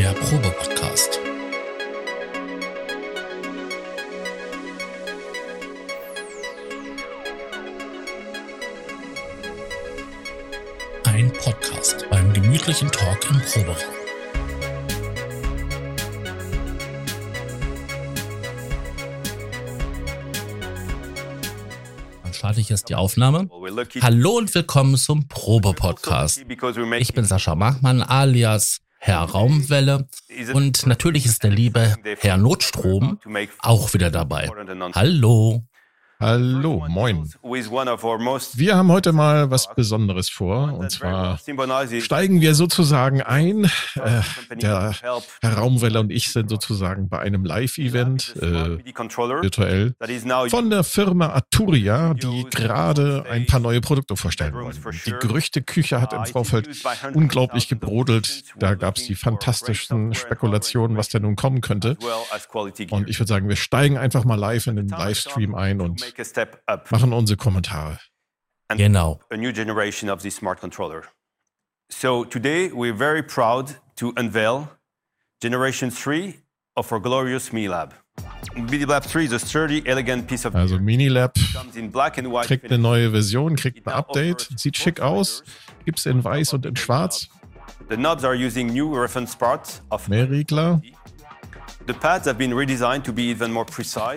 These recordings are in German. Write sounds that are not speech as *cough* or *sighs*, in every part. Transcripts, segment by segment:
Der Probe-Podcast. Ein Podcast beim gemütlichen Talk im Proberaum. Dann starte ich jetzt die Aufnahme. Hallo und willkommen zum Probe-Podcast. Ich bin Sascha Machmann alias Herr Raumwelle und natürlich ist der liebe Herr Notstrom auch wieder dabei. Hallo. Hallo, moin. Wir haben heute mal was Besonderes vor. Und zwar steigen wir sozusagen ein. Äh, der Herr Raumwelle und ich sind sozusagen bei einem Live-Event, äh, virtuell, von der Firma Aturia, die gerade ein paar neue Produkte vorstellen wollen. Die Gerüchteküche hat im Vorfeld unglaublich gebrodelt. Da gab es die fantastischsten Spekulationen, was denn nun kommen könnte. Und ich würde sagen, wir steigen einfach mal live in den Livestream ein und machen unsere Kommentare. Genau. A new generation of the smart controller. So today we're very proud to unveil generation 3 of our glorious MiLab. MiniLab 3 is a sturdy, elegant piece of Also Minilab comes in black and white. kriegt eine neue Version, kriegt ein Update, sieht schick aus, gibt's in weiß und in schwarz, The knobs are using new reference parts of mehr Regler.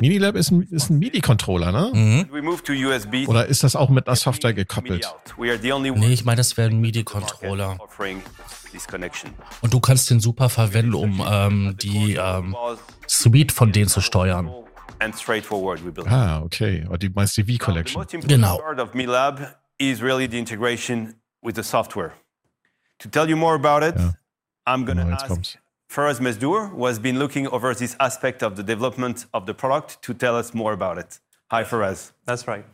Minilab ist ein, ist ein MIDI-Controller, ne? We moved to USB. Oder ist das auch mit einer Software gekoppelt? out. We are the only Nee, ich meine, das wäre ein MIDI-Controller. Und du kannst den super verwenden, um ähm, die ähm, Suite von denen zu steuern. Ah, okay. Oder die meinst die V-Collection. Genau. part of MiLab is really the integration with the software. To tell you more about it, Ja. Genau, jetzt ask kommt's. Faraz Mesdour, who has been looking over this aspect of the development of the product, to tell us more about it. Hi, Faraz. That's right.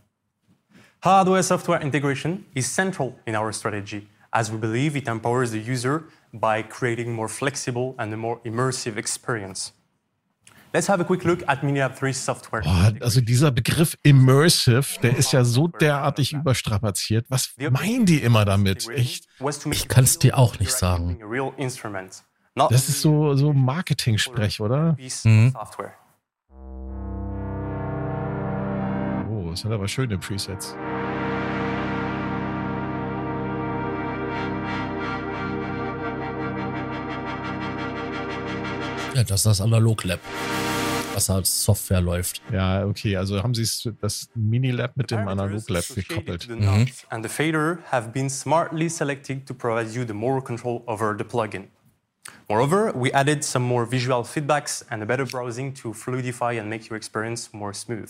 Hardware software integration is central in our strategy as we believe it empowers the user by creating more flexible and a more immersive experience. Let's have a quick look at MiniLab 3 software. Boah, also dieser Begriff Immersive, der ist ja so derartig überstrapaziert. Was meinen die immer damit? Echt? Was to make Ich kann's dir auch nicht sagen. Das ist so, so Marketing-Sprech, oder? software. Oh, das sind aber schöne Presets. Ja, das ist das Analog-Lab, was als Software läuft. Ja, okay, also haben sie das Minilab mit dem Analog-Lab gekoppelt. knobs and the fader have been smartly selected to provide you the more control over the plugin. Moreover, we added some more visual feedbacks and a better browsing to fluidify and make your experience more smooth.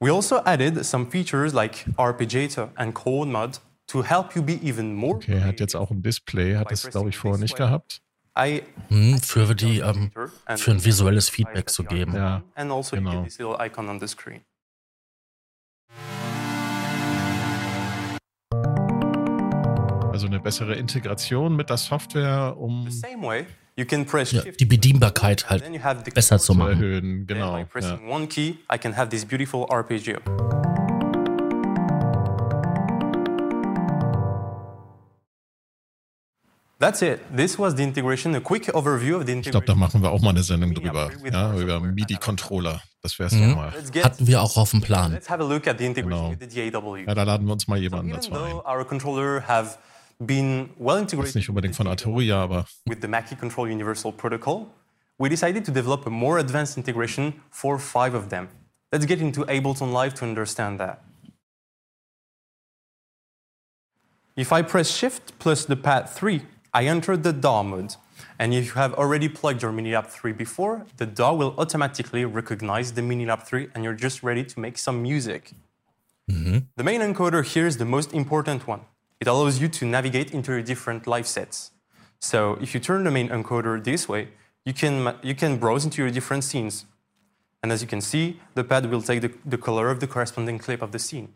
We also added some features like Arpeggiator and Chord Mod to help you be even more. Okay, er hat jetzt auch ein Display, hat das, glaube ich, vorher nicht gehabt. I Hm, für die, ähm, für ein visuelles Feedback zu geben. Ja, and also you Genau. Also eine bessere Integration mit der Software, um Ja, die Bedienbarkeit halt besser zu machen. erhöhen. Genau. Ja. That's it. This was the integration, a quick overview of the Ich glaube, da integration. machen wir auch mal eine Sendung drüber. Ja, über MIDI-Controller. Das wäre es mal. Let's, get, Hatten wir auch auf dem Plan. let's have a look at the integration Genau. with the DAW. Ja, da laden wir uns mal jemanden Even dazu ein. Though our controller have been well integrated nicht unbedingt von with the Arturia, aber with the Mackie Control Universal Protocol, we decided to develop a more advanced integration for five of them. Let's get into Ableton Live to understand that. If I press Shift plus the pad 3, I enter the DAW mode. And if you have already plugged your MiniLab 3 before, the DAW will automatically recognize the MiniLab 3 and you're just ready to make some music. Mm-hmm. The main encoder here is the most important one. It allows you to navigate into your different live sets. So if you turn the main encoder this way, you can, you can browse into your different scenes. And as you can see, the pad will take the, the color of the corresponding clip of the scene.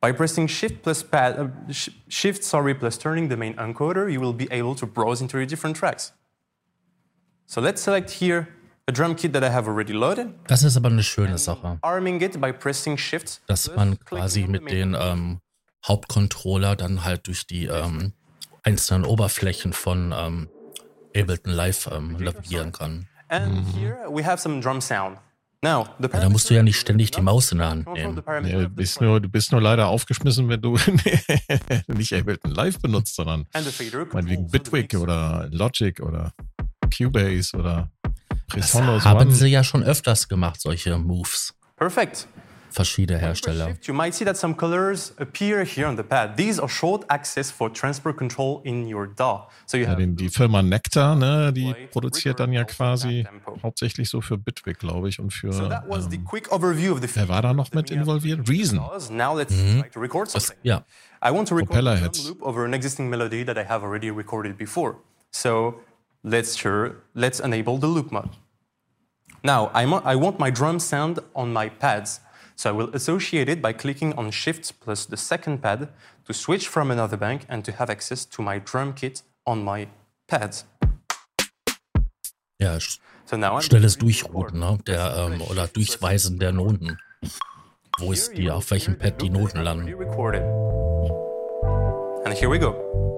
By pressing Shift plus pad, uh, sh- Shift sorry plus turning the main encoder, you will be able to browse into your different tracks. So let's select here a drum kit that I have already loaded, Das ist aber eine schöne Sache, arming it by pressing Shift. dass man quasi mit den ähm, Hauptcontroller dann halt durch die ähm, einzelnen Oberflächen von ähm, Ableton Live ähm, navigieren kann. Now, ja, da musst du ja nicht ständig die Maus in der Hand nehmen. Nee, du, bist nur, du bist nur leider aufgeschmissen, wenn du *laughs* nicht Ableton Live benutzt, sondern meinetwegen Bitwig oder Logic oder Cubase oder Presonus Das haben One. sie ja schon öfters gemacht, solche Moves. Perfekt verschiedene Hersteller. You might see that some colors appear here on the pad. These are short access for transfer control in your DAW. So you ja, den, die Firma Nectar, ne, die produziert dann ja quasi hauptsächlich so für Bitwig, glaube ich, und für. So that was the ähm, quick overview of the wer war da noch mit involviert? Reason. Now let's mhm. to record something. Das, ja. I want to record a loop over an existing melody that I have already recorded before. So let's sure let's enable the loop mode. Now I'm, I want my drum sound on my pads. So I will associate it by clicking on Shift plus the second pad to switch from another bank and to have access to my drum kit on my pads. Ja, so schnelles Durchrouten ne? der, ähm, oder Durchweisen der Noten. Wo ist die, auf welchem Pad die Noten landen. And here we go.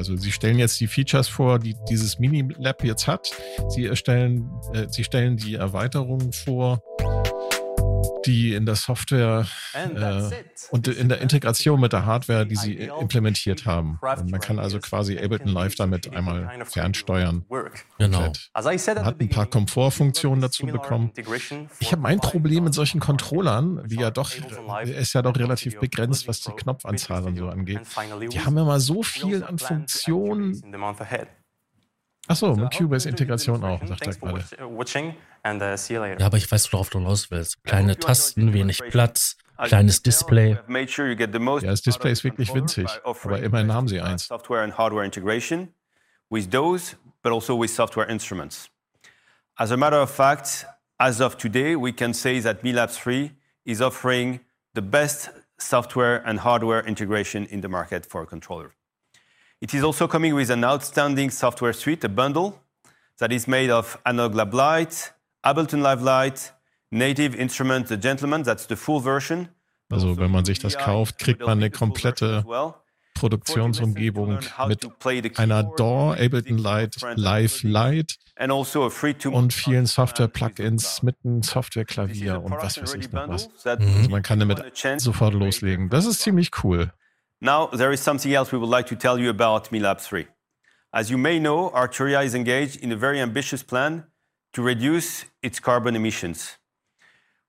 Also sie stellen jetzt die Features vor, die dieses Mini-Lab jetzt hat. Sie erstellen, äh, sie stellen die Erweiterungen vor die in der Software äh, und in der Integration mit der Hardware, die sie implementiert haben. Und man kann also quasi Ableton Live damit einmal fernsteuern. Genau. Man hat ein paar Komfortfunktionen dazu bekommen. Ich habe mein Problem mit solchen Controllern, die ja doch, *laughs* ist ja doch relativ begrenzt, was die Knopfanzahl und so angeht. Die haben immer so viel an Funktionen. Achso, mit Cubase-Integration auch, sagt er gerade. Uh, ja, aber ich weiß, worauf du raus willst. Kleine Tasten, wenig Platz, kleines Display. Ja, das Display ist wirklich winzig, aber immerhin haben sie eins. Software and hardware integration with those, but also with software instruments. As a matter of fact, as of today, we can say that MILAB 3 is offering the best software and hardware integration in the market for a controller. It is also coming with an outstanding software suite, a bundle that is made of Analog Lab Lite, Ableton Live Lite, Native Instrument The Gentleman, that's the full version. Also wenn man sich das kauft, kriegt man eine komplette Produktionsumgebung mit einer DAW, Ableton Lite, Live Lite also und vielen Software-Plugins mit einem Software-Klavier und was weiß ich noch was. Also man kann damit sofort loslegen. Das ist ziemlich cool. Now, there is something else we would like to tell you about MILAB 3. As you may know, Arturia is engaged in a very ambitious plan to reduce its carbon emissions.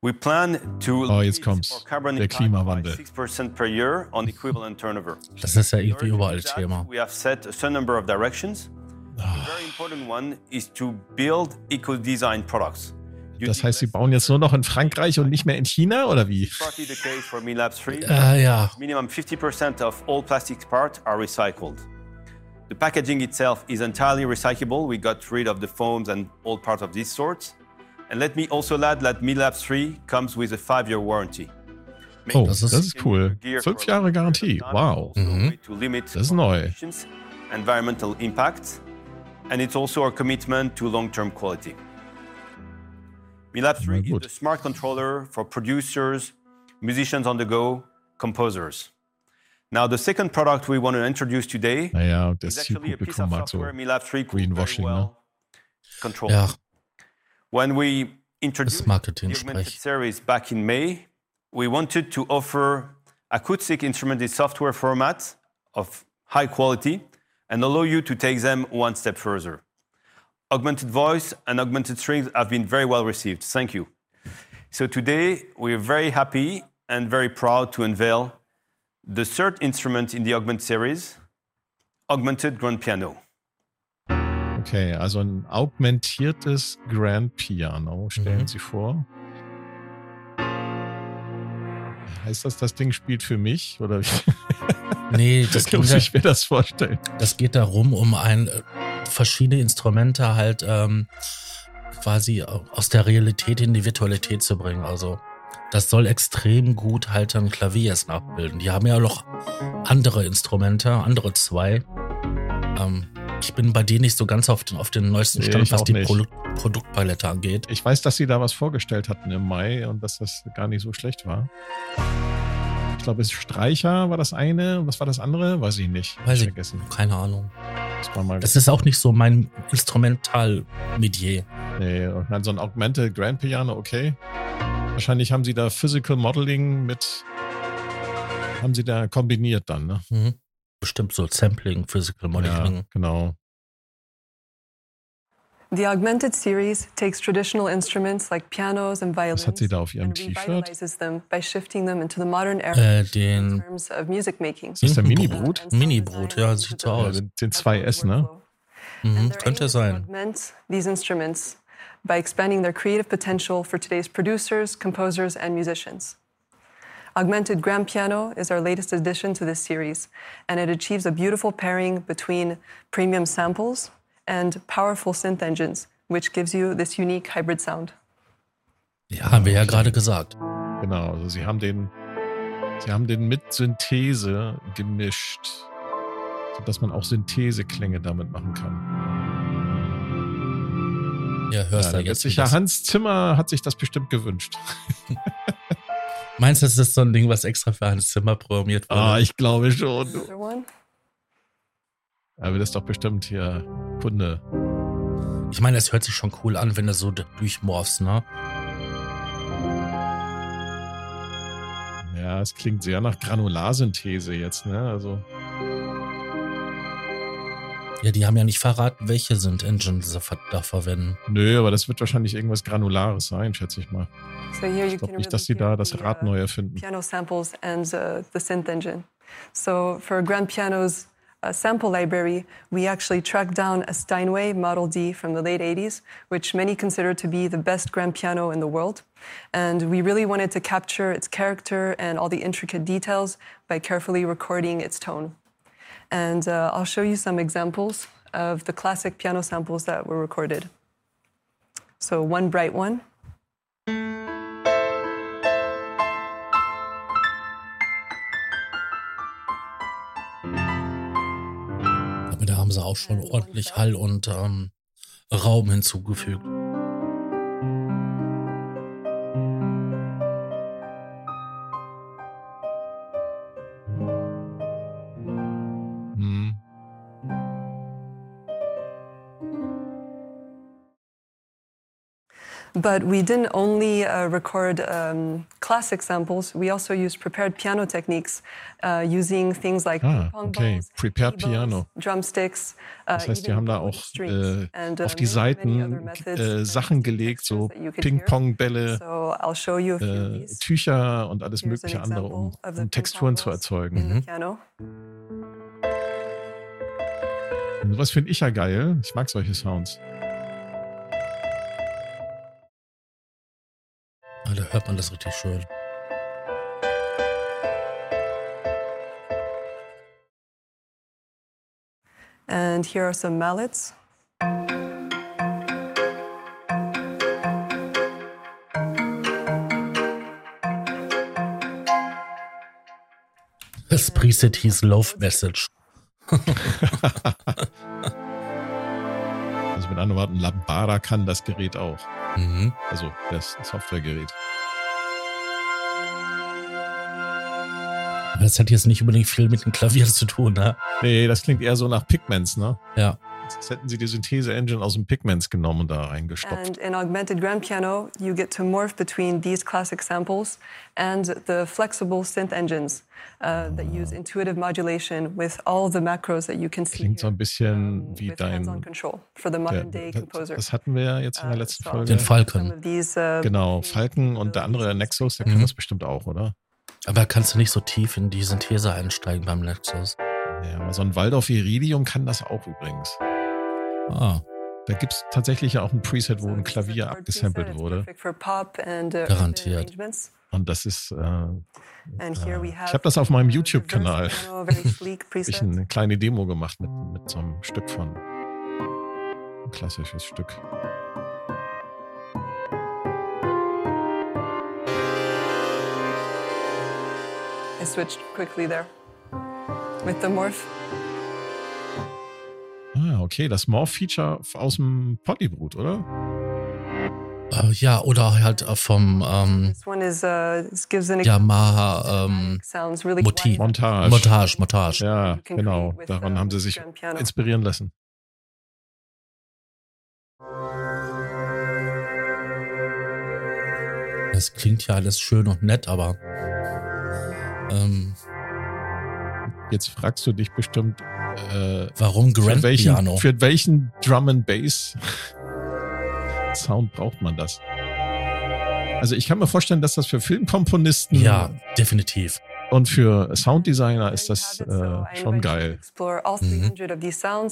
We plan to oh, jetzt kommt's. carbon Der Klimawandel. 6% per year on equivalent turnover. Das ist ja irgendwie überall Thema. We have set a certain number of directions. The very *sighs* important one is to build eco-design products. Das heißt, sie bauen jetzt nur noch in Frankreich und nicht mehr in China oder wie? Äh, ja. Minimum 50% of all plastic parts are recycled. The packaging itself is entirely recyclable. We got rid of the foams and all parts of these sorts. And let me also add that MILAB 3 comes with a five-year warranty. Oh, das ist, das ist cool. Fünf Jahre Garantie. Wow. Mhm. Das ist neu. Environmental impact. And it's also our commitment to long-term quality. MILAB 3 is the smart controller for producers, musicians on the go, composers. Now, the second product we want to introduce today naja, das is actually a piece of software MILAB 3 could very well control. Ja. When we introduced the augmented series back in May, we wanted to offer acoustic instrumented software formats of high quality and allow you to take them one step further augmented voice and augmented strings have been very well received. Thank you. So today we're very happy and very proud to unveil the third instrument in the Augment series, Augmented Grand Piano. Okay, also ein augmentiertes Grand Piano stellen mhm. Sie vor. Heißt das, das Ding spielt für mich? Oder wie? Nee, das *laughs* muss ich mir das vorstellen. Das geht darum, um ein verschiedene Instrumente halt ähm, quasi aus der Realität in die Virtualität zu bringen. Also das soll extrem gut halt dann Klaviers nachbilden. Die haben ja noch andere Instrumente, andere zwei. Ähm, ich bin bei denen nicht so ganz auf den, auf den neuesten Stand, nee, was die Pro Produktpalette angeht. Ich weiß, dass sie da was vorgestellt hatten im Mai und dass das gar nicht so schlecht war. Ich glaube, es Streicher war das eine. Was war das andere? Weiß ich nicht. Weiß ich vergessen. Keine Ahnung. Das, ist auch nicht so mein Instrumental-Medier. Nee, und dann so ein Augmented Grand Piano, okay. Wahrscheinlich haben sie da Physical Modeling mit, haben sie da kombiniert dann, ne? Mhm. Bestimmt so Sampling, Physical Modeling. Ja, genau. Was hat sie da auf ihrem T-Shirt? them by shifting them into the modern era äh, den, in terms of music making. Ist das der Mini-Brut? Mini-Brut, ja, sieht so aus. Ja, den 2S, ne? Mhm, könnte sein. Augment these instruments by expanding their creative potential for today's producers, composers, and musicians. Augmented Grand Piano is our latest addition to this series, and it achieves a beautiful pairing between premium samples and powerful synth engines, which gives you this unique hybrid sound. Ja, haben wir ja gerade gesagt. Genau, also sie haben den, sie haben den mit Synthese gemischt, sodass man auch Syntheseklänge damit machen kann. Ja, hörst ja, du jetzt. Sicher, Hans Zimmer hat sich das bestimmt gewünscht. *laughs* Meinst du, das ist so ein Ding, was extra für Hans Zimmer programmiert wurde? Ah, ich glaube schon. Aber das ist doch bestimmt hier Kunde. Ich meine, es hört sich schon cool an, wenn du so durchmorfst, ne? Ja, es klingt sehr nach Granularsynthese jetzt, ne? Also. Ja, die haben ja nicht verraten, welche sind Engines sie da verwenden. Nö, aber das wird wahrscheinlich irgendwas Granulares sein, schätze ich mal. So ich glaube nicht, dass sie da das Rad neu erfinden. Piano samples and uh, the synth engine. So for grand pianos, uh, sample library, we actually tracked down a Steinway Model D from the late 80s, which many consider to be the best grand piano in the world. And we really wanted to capture its character and all the intricate details by carefully recording its tone. And uh, I'll show you some examples of the classic piano samples that were recorded. So, one bright one. Auch schon ordentlich Hall und ähm, Raum hinzugefügt. But we didn't only uh, record um, classic samples, we also used prepared piano techniques uh, using things like ah, okay. balls, prepared piano. drumsticks. Uh, das heißt, wir haben da auch äh, and, auf die Seiten äh, Sachen gelegt, so Ping-Pong-Bälle, so äh, Tücher und alles mögliche andere, um, um Texturen zu erzeugen. Mhm. Sowas finde ich ja geil. Ich mag solche Sounds. Da hört man das richtig schön. And here are some mallets. Das Preset hieß Love Message. *laughs* *laughs* mit anderen Worten, Lambada kann das Gerät auch. Mhm. Also das Softwaregerät. Das hat jetzt nicht unbedingt viel mit dem Klavier zu tun, ne? Nee, das klingt eher so nach Pigments, ne? Ja. Jetzt hätten sie die Synthese-Engine aus dem Pigments genommen und da reingestopft. And in Augmented Grand Piano, you get to morph between these classic samples and the flexible synth engines uh, that use intuitive modulation with all the macros that you can see Klingt so ein bisschen um, wie dein... Composer. Das hatten wir jetzt in der uh, letzten Folge. Den Falcon. Uh, genau, Falcon und der andere Nexus, der mhm. kann das bestimmt auch, oder? Aber kannst du nicht so tief in die Synthese einsteigen beim Nexus? Ja, aber so ein Waldorf Iridium kann das auch übrigens. Ah. Da gibt es tatsächlich auch ein Preset, wo ein Klavier abgesampelt wurde. Uh, Garantiert. Und das ist, äh, äh, ich habe das auf meinem YouTube-Kanal, *laughs* ich eine kleine Demo gemacht mit, mit so einem Stück von, ein klassisches Stück. I switched quickly there with the morph. Ah, okay, das Morph-Feature aus dem Polybrut, oder? Uh, ja, oder halt uh, vom ähm, is, uh, Yamaha ähm, really Motiv. Montage. Montage, Montage. Ja, genau. Daran haben sie sich inspirieren lassen. Das klingt ja alles schön und nett, aber ähm, jetzt fragst du dich bestimmt, äh, warum Grand für welchen, Piano? Für welchen Drum and Bass Sound braucht man das? Also ich kann mir vorstellen, dass das für Filmkomponisten ja definitiv und für Sounddesigner ist das äh, schon geil. Mhm.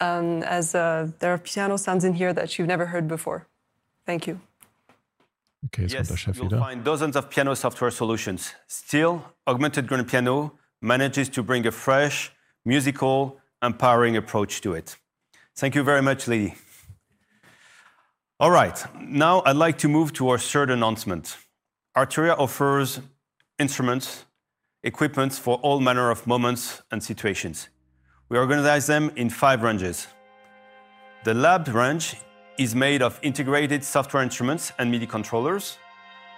Um, as uh, there are piano sounds in here that you've never heard before. Thank you. Okay, jetzt yes, kommt der Chef wieder. find dozens of piano software solutions. Still, Augmented Grand Piano manages to bring a fresh, musical, empowering approach to it. Thank you very much, Lee. All right, now I'd like to move to our third announcement. Arturia offers instruments, equipment for all manner of moments and situations. We organize them in five ranges. The lab range is made of integrated software instruments and MIDI controllers.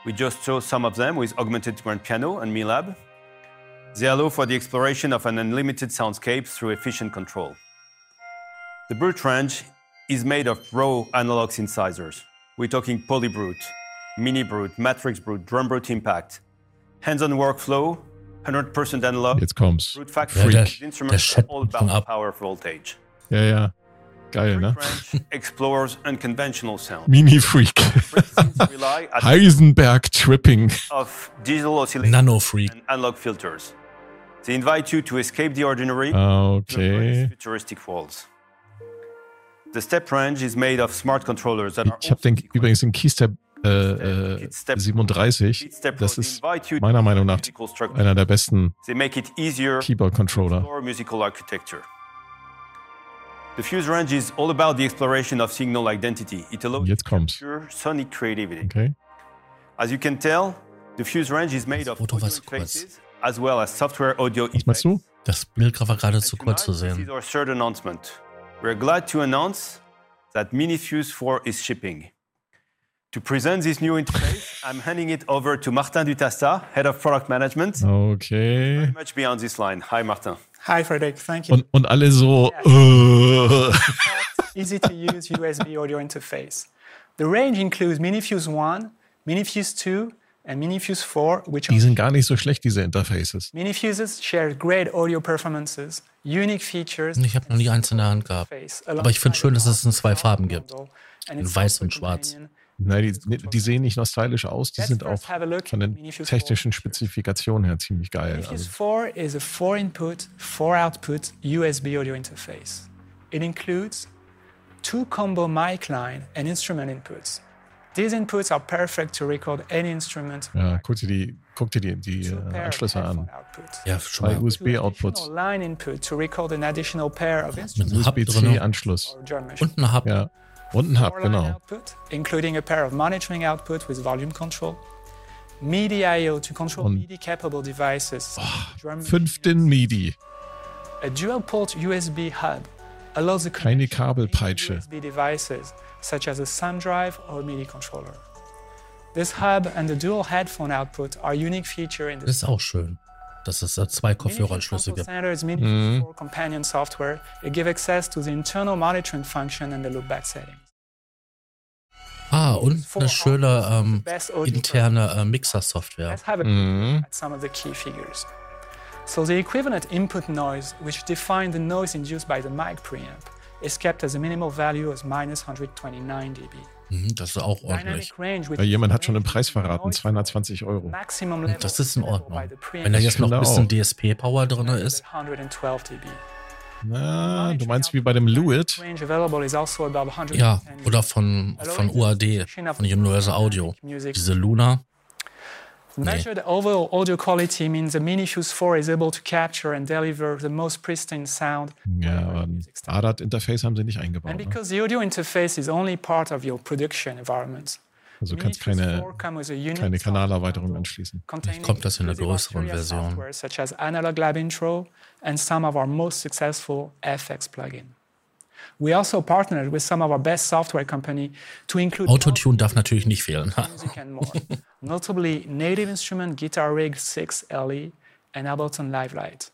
We just saw some of them with Augmented Grand Piano and MiLab. They allow for the exploration of an unlimited soundscape through efficient control. The brute range is made of raw analog synthesizers. We're talking Polybrute, Mini Brute, Matrix Brute, Drum Brute Impact, hands-on workflow, 100% analog. Jetzt kommt's. Brute Factory ja, der, instruments der all about power voltage. Ja, ja. Geil, ne? explores unconventional sound. Mini Freak. *laughs* Heisenberg Tripping. Of digital oscillation Nano Freak. and analog filters. They invite you to escape the ordinary okay. futuristic worlds. The step range is made of smart controllers that ich habe den übrigens den Keystep äh, äh, 37. Das ist meiner Meinung nach einer der besten Keyboard-Controller. The Fuse range is all about the exploration of signal identity. It allows Jetzt kommt's. sonic creativity. Okay. As you can tell, the Fuse range is made of interfaces as well as software audio Was meinst du? Das Bild war gerade zu kurz zu sehen. This is our third announcement. We're glad to announce that MiniFuse 4 is shipping. To present this new interface, *laughs* I'm handing it over to Martin Dutasta, Head of Product Management. Okay. Very much beyond this line. Hi, Martin. Hi, Frederick. Thank you. Und, und alle so. Yeah. Easy to use USB audio interface. The range includes MiniFuse 1, MiniFuse 2, and MiniFuse 4, which Die sind gar nicht so schlecht, diese Interfaces. MiniFuses share great audio performances, unique features. Ich habe noch nie eins in der Hand gehabt. Aber ich finde schön, dass es in zwei Farben gibt. In weiß und schwarz. Nein, die, die, sehen nicht nur stylisch aus, die sind auch von den technischen Spezifikationen her ziemlich geil. MiniFuse 4 is a 4-input, 4-output USB audio interface. It includes two combo mic line and instrument inputs. These inputs are perfect to record any instrument. Ja, guck dir die, guck dir die, die äh, Anschlüsse an. Ja, schon mal. USB-Outputs. Line input to record an additional pair of Mit einem USB-C-Anschluss. Und ein Hub. Ja. Und ein Hub, genau. Output, including a pair of monitoring output with volume control. MIDI I/O to control MIDI-capable devices. Oh, fünften MIDI. A dual-port USB hub allows the Keine Kabelpeitsche. USB devices such as a Sun Drive or a MIDI controller. This hub and the dual headphone output are unique feature in the Das ist auch schön, dass es da zwei Kopfhöreranschlüsse gibt. Standards MIDI mhm. companion software it give access to the internal monitoring function and the loopback settings. Ah, und eine schöne ähm, interne äh, Mixer-Software. Mhm. Some of the key figures. So the equivalent input noise, which defines the noise induced by the mic preamp, is kept as a minimal value as minus 129 dB. Mhm, das ist auch ordentlich. Weil jemand hat schon den Preis verraten, 220 Euro. Das ist in Ordnung. Wenn da jetzt noch ein bisschen DSP-Power drin ist. Na, du meinst wie bei dem Lewitt? Also ja, oder von, von UAD, von Universal Audio. Diese Luna. Measured overall audio quality means the MiniFuse 4 is able to capture and deliver the most pristine sound. Ja, aber ein ADAT-Interface haben sie nicht eingebaut. And because the audio interface is only part of your production environment. Also kannst keine, keine Kanalerweiterung anschließen. Vielleicht kommt das in einer größeren Version. Such as Analog Lab Intro and some of our most successful FX plugin. We also partnered with some of our best software company to include Autotune darf natürlich nicht fehlen. music and more. *laughs* Notably Native Instrument Guitar Rig 6 LE and Ableton Live Lite.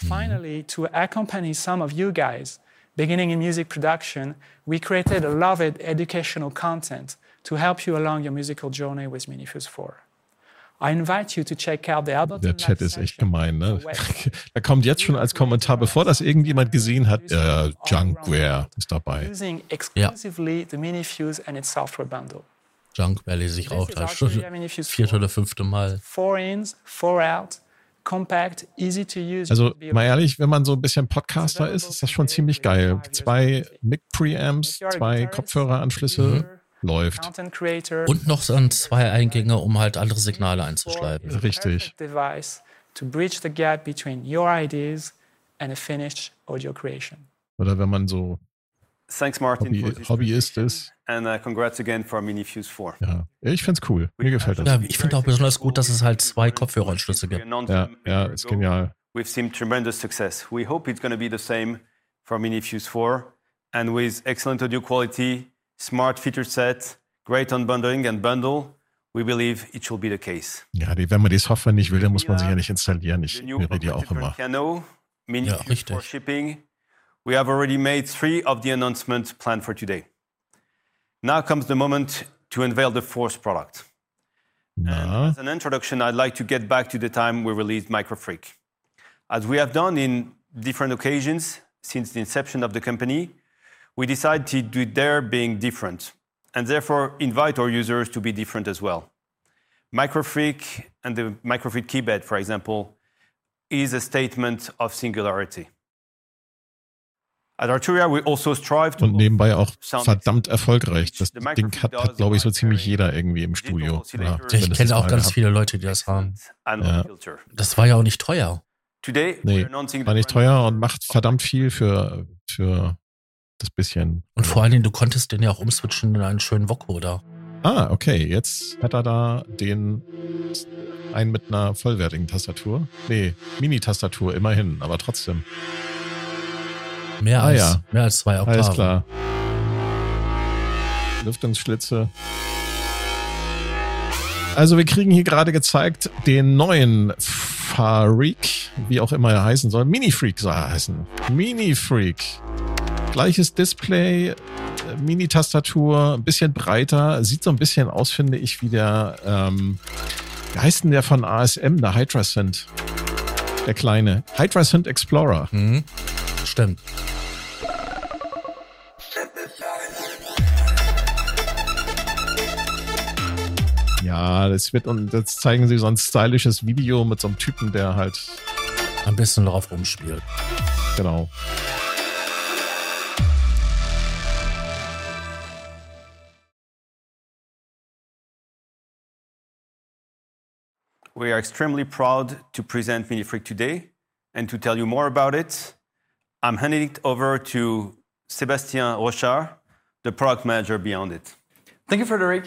Hmm. Finally, to accompany some of you guys beginning in music production, we created a of educational content to help you along your musical journey with Minifuse 4. Der Chat ist echt gemein, ne? *laughs* Da kommt jetzt schon als Kommentar, bevor das irgendjemand gesehen hat, äh, Junkware ist dabei. Bundle. Junkware lese ich auch da schon vierte oder fünfte Mal. Four ins, four out, compact, easy to use. Also mal ehrlich, wenn man so ein bisschen Podcaster ist, ist das schon ziemlich geil. Zwei Mic-Preamps, zwei Kopfhöreranschlüsse. Läuft. Und noch so zwei Eingänge, um halt andere Signale einzuschleifen. Richtig. Oder wenn man so Thanks, Martin, Hobby, Hobbyist ist. And uh, congrats again for Minifuse 4. Ja, ich finde es cool. Mir gefällt das. Ja, ich finde auch besonders gut, dass es halt zwei Kopfhöreranschlüsse gibt. Ja, ja, ist genial. We've seen tremendous success. We hope it's going to be the same for Minifuse 4. And with excellent audio quality, smart feature set, great unbundling and bundle, we believe it should be the case. Ja, die, wenn man die Software nicht will, dann muss man sie ja nicht installieren. Ich höre die auch immer. Piano, mini ja, richtig. shipping. We have already made three of the announcements planned for today. Now comes the moment to unveil the fourth product. Na. as an introduction, I'd like to get back to the time we released MicroFreak. As we have done in different occasions since the inception of the company, we decided to do their being different and therefore invite our users to be different as well. Microfreak and the Microfreak keybed, for example, is a statement of singularity. At Arturia, we also strive to Und nebenbei auch verdammt erfolgreich. Das Ding hat, hat glaube ich, so ziemlich jeder irgendwie im Studio. Ja, ich kenne auch ganz viele Leute, die das haben. Ja. Das war ja auch nicht teuer. Nee, war nicht teuer und macht verdammt viel für, für das bisschen. Und vor allen Dingen, du konntest den ja auch umswitchen in einen schönen Vocoder. Ah, okay. Jetzt hat er da den einen mit einer vollwertigen Tastatur. Nee, Mini-Tastatur, immerhin, aber trotzdem. Mehr, ah, als, ja. mehr als zwei Oktaven. Alles klar. Lüftungsschlitze. Also wir kriegen hier gerade gezeigt den neuen Farik, wie auch immer er heißen soll. Mini-Freak soll er heißen. Mini-Freak gleiches Display, äh, Mini-Tastatur, ein bisschen breiter, sieht so ein bisschen aus, finde ich, wie der, ähm, wie heißt denn der von ASM, der Hydra Synth? Der kleine. Hydra Synth Explorer. Mhm. Stimmt. Ja, das wird und jetzt zeigen sie so ein stylisches Video mit so einem Typen, der halt ein bisschen drauf rumspielt. Genau. We are extremely proud to present MiniFreak today and to tell you more about it. I'm handing it over to Sébastien Rochard, the product manager beyond it. Thank you, Frederic.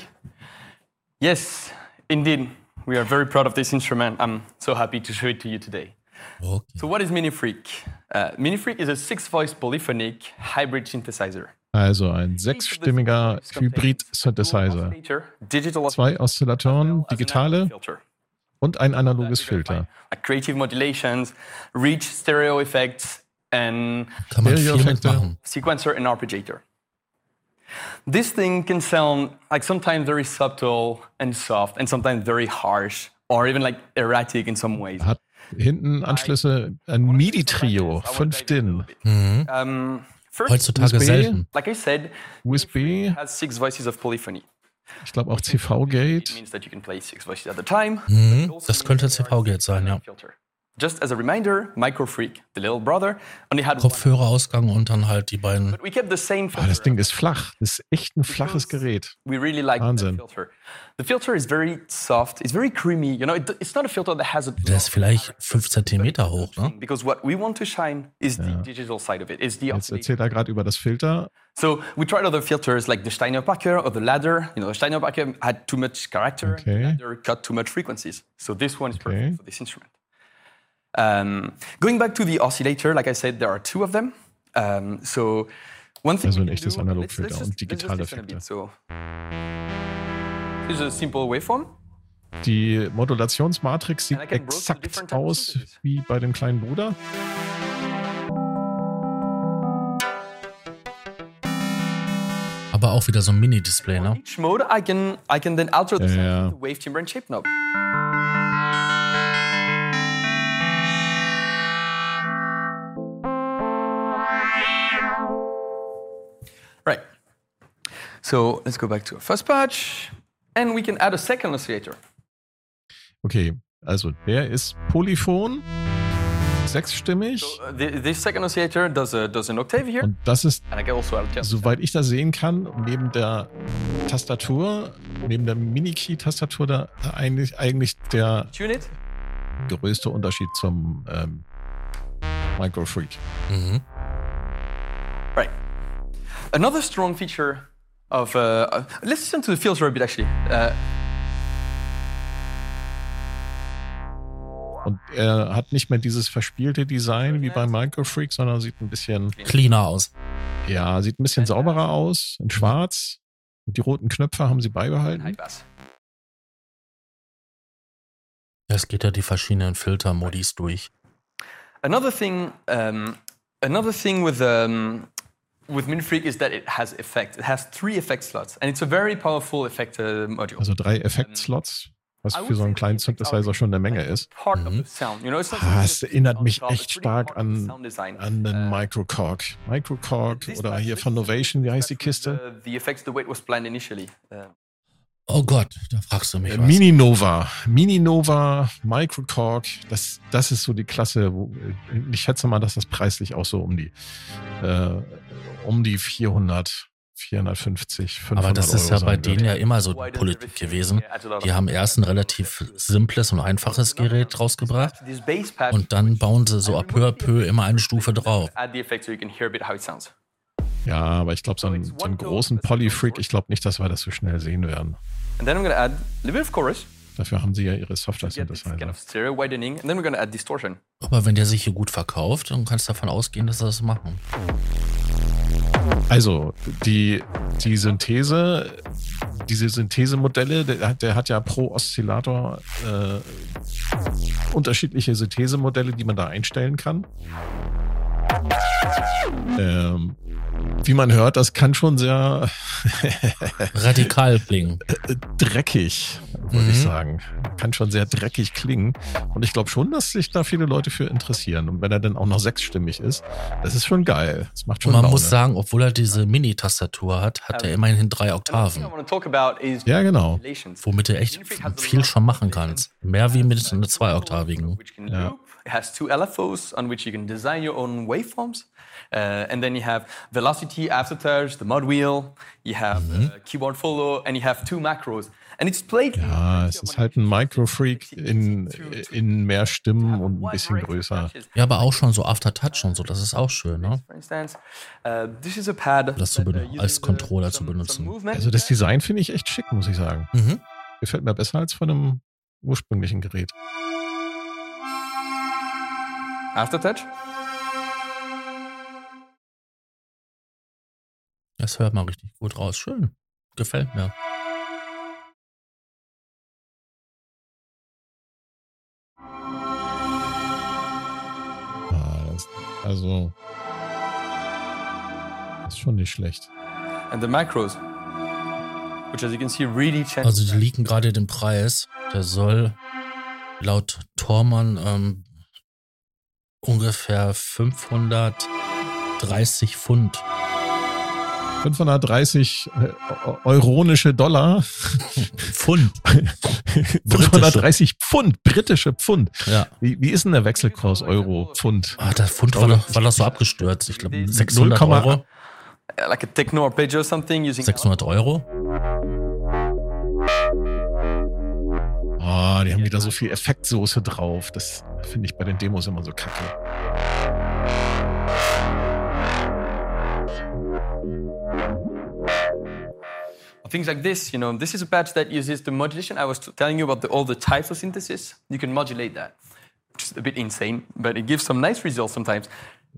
Yes, indeed, we are very proud of this instrument. I'm so happy to show it to you today. Okay. So, what is MiniFreak? Uh, MiniFreak is a six-voice polyphonic hybrid synthesizer. Also ein sechsstimmiger Hybrid-Synthesizer. Zwei Oszillatoren, digitale und ein analoges Filter. Creative modulations, rich stereo effects and Kann man viel mitmachen. sequencer and arpeggiator. This thing can sound like sometimes very subtle and soft and sometimes very harsh or even like erratic in some ways. Hat hinten Anschlüsse, ein MIDI-Trio, fünf DIN. Mhm. Um, Heutzutage USB, selten. Like I said, USB has six voices of polyphony. Ich glaube auch CV-Gate. Mhm, das könnte CV-Gate sein, ja. Just as a reminder, Microfreak, the little brother, only had Kopfhörerausgang und dann halt die beiden. But we kept the same ah, das Ding ist flach. Das ist echt ein flaches Gerät. We really like Wahnsinn. the filter. The filter is very soft. It's very creamy. You know, it, it's not a filter that has a. Der ist vielleicht 5 cm hoch, ne? Because what we want to shine is ja. the digital side of it. Is the Jetzt erzählt er gerade über das Filter. So we tried other filters like the Steinebacher or the ladder. You know, the Steinebacher had too much character. Okay. The ladder cut too much frequencies. So this one is okay. perfect for this instrument. Um, going back to the oscillator, like I said, there are two of them. Um, so also ein echtes Analogfilter und Digitaleffekte. So. This is a simple waveform. Die Modulationsmatrix sieht exakt aus wie bei dem kleinen Bruder. Aber auch wieder so ein Mini-Display, ne? Each mode I can I can then alter the ja. wave timbre and shape knob. So let's go back to our first patch and we can add a second oscillator. Okay, also der ist polyphon, sechsstimmig. So, uh, the, this second oscillator does, a, does an octave here. Und das ist, also soweit ich das sehen kann, neben der Tastatur, neben der Mini-Key-Tastatur, da eigentlich, eigentlich der größte Unterschied zum ähm, Microfreak. Mhm. Right. Another strong feature of, uh, let's listen to the filter a bit actually. Uh, Und er hat nicht mehr dieses verspielte Design wie bei Microfreak, sondern sieht ein bisschen cleaner aus. Ja, sieht ein bisschen sauberer aus, in schwarz. Und die roten Knöpfe haben sie beibehalten. Es geht ja die verschiedenen Filtermodis durch. Another thing, um, another thing with um, with MinFreak is that it has effect. It has three effect slots, and it's a very powerful effect uh, module. Also drei Effektslots. Was für so einen kleinen Synthesizer schon eine Menge ist. Mhm. Ah, es erinnert mich echt stark an, an den uh, Microcork. Microcork oder hier von Novation, wie heißt die Kiste? Uh, oh Gott, da fragst du mich was. Mini Nova. Mini Nova, Microcork, das, das ist so die Klasse. Wo, ich schätze mal, dass das preislich auch so um die, äh, um die 400 450, 500 Aber das ist Euro ja bei denen ja immer so die Politik gewesen. Die haben erst ein relativ simples und einfaches Gerät rausgebracht und dann bauen sie so peu à peu immer eine Stufe drauf. Ja, aber ich glaube, so, einen, so einen großen Polyfreak, ich glaube nicht, dass wir das so schnell sehen werden. Dafür haben sie ja ihre Software-Synthesizer. Aber wenn der sich hier gut verkauft, dann kannst du davon ausgehen, dass sie das machen. Also, die, die Synthese, diese Synthesemodelle, der, der hat ja pro Oszillator äh, unterschiedliche Synthesemodelle, die man da einstellen kann. Ähm, wie man hört, das kann schon sehr *laughs* radikal klingen. Dreckig, würde mhm. ich sagen. Kann schon sehr dreckig klingen. Und ich glaube schon, dass sich da viele Leute für interessieren. Und wenn er dann auch noch sechsstimmig ist, das ist schon geil. Das macht schon Und man Laune. muss sagen, obwohl er diese Mini-Tastatur hat, hat er immerhin drei Oktaven. Ja, genau. Womit du echt viel schon machen kannst. Mehr wie mit einer zweioktavigen. Ja. It has two LFOs on which you can design your own waveforms. Uh, and then you have velocity, aftertouch, the mod wheel, you have mhm. uh, keyboard follow, and you have two macros. And it's played ja, es ist halt ein Microfreak in, in mehr Stimmen und ein bisschen größer. Ja, aber auch schon so Aftertouch und so, das ist auch schön, ne? Uh, das zu als Controller zu benutzen. Also das Design finde ich echt schick, muss ich sagen. Mhm. Gefällt mir besser als von einem ursprünglichen Gerät. Aftertouch? Das hört man richtig gut raus. Schön. Gefällt mir. Ah, das, also. Das ist schon nicht schlecht. And the macros. Which as you can see really Also die liegen gerade den Preis. Der soll laut Tormann ähm, ungefähr 530 Pfund 530 äh, euronische Dollar. Pfund. *laughs* 530 Pfund, britische Pfund. Ja. Wie, wie ist denn der Wechselkurs Euro-Pfund? Ah, der Pfund war doch, war doch so abgestürzt. Ich glaube 600 0, Euro. Like a techno arpeggio or something using 600 Euro. Oh, die haben wieder so viel Effektsoße drauf. Das finde ich bei den Demos immer so kacke. Things like this, you know, this is a patch that uses the modulation. I was telling you about the, all the types of synthesis. You can modulate that, which is a bit insane, but it gives some nice results sometimes.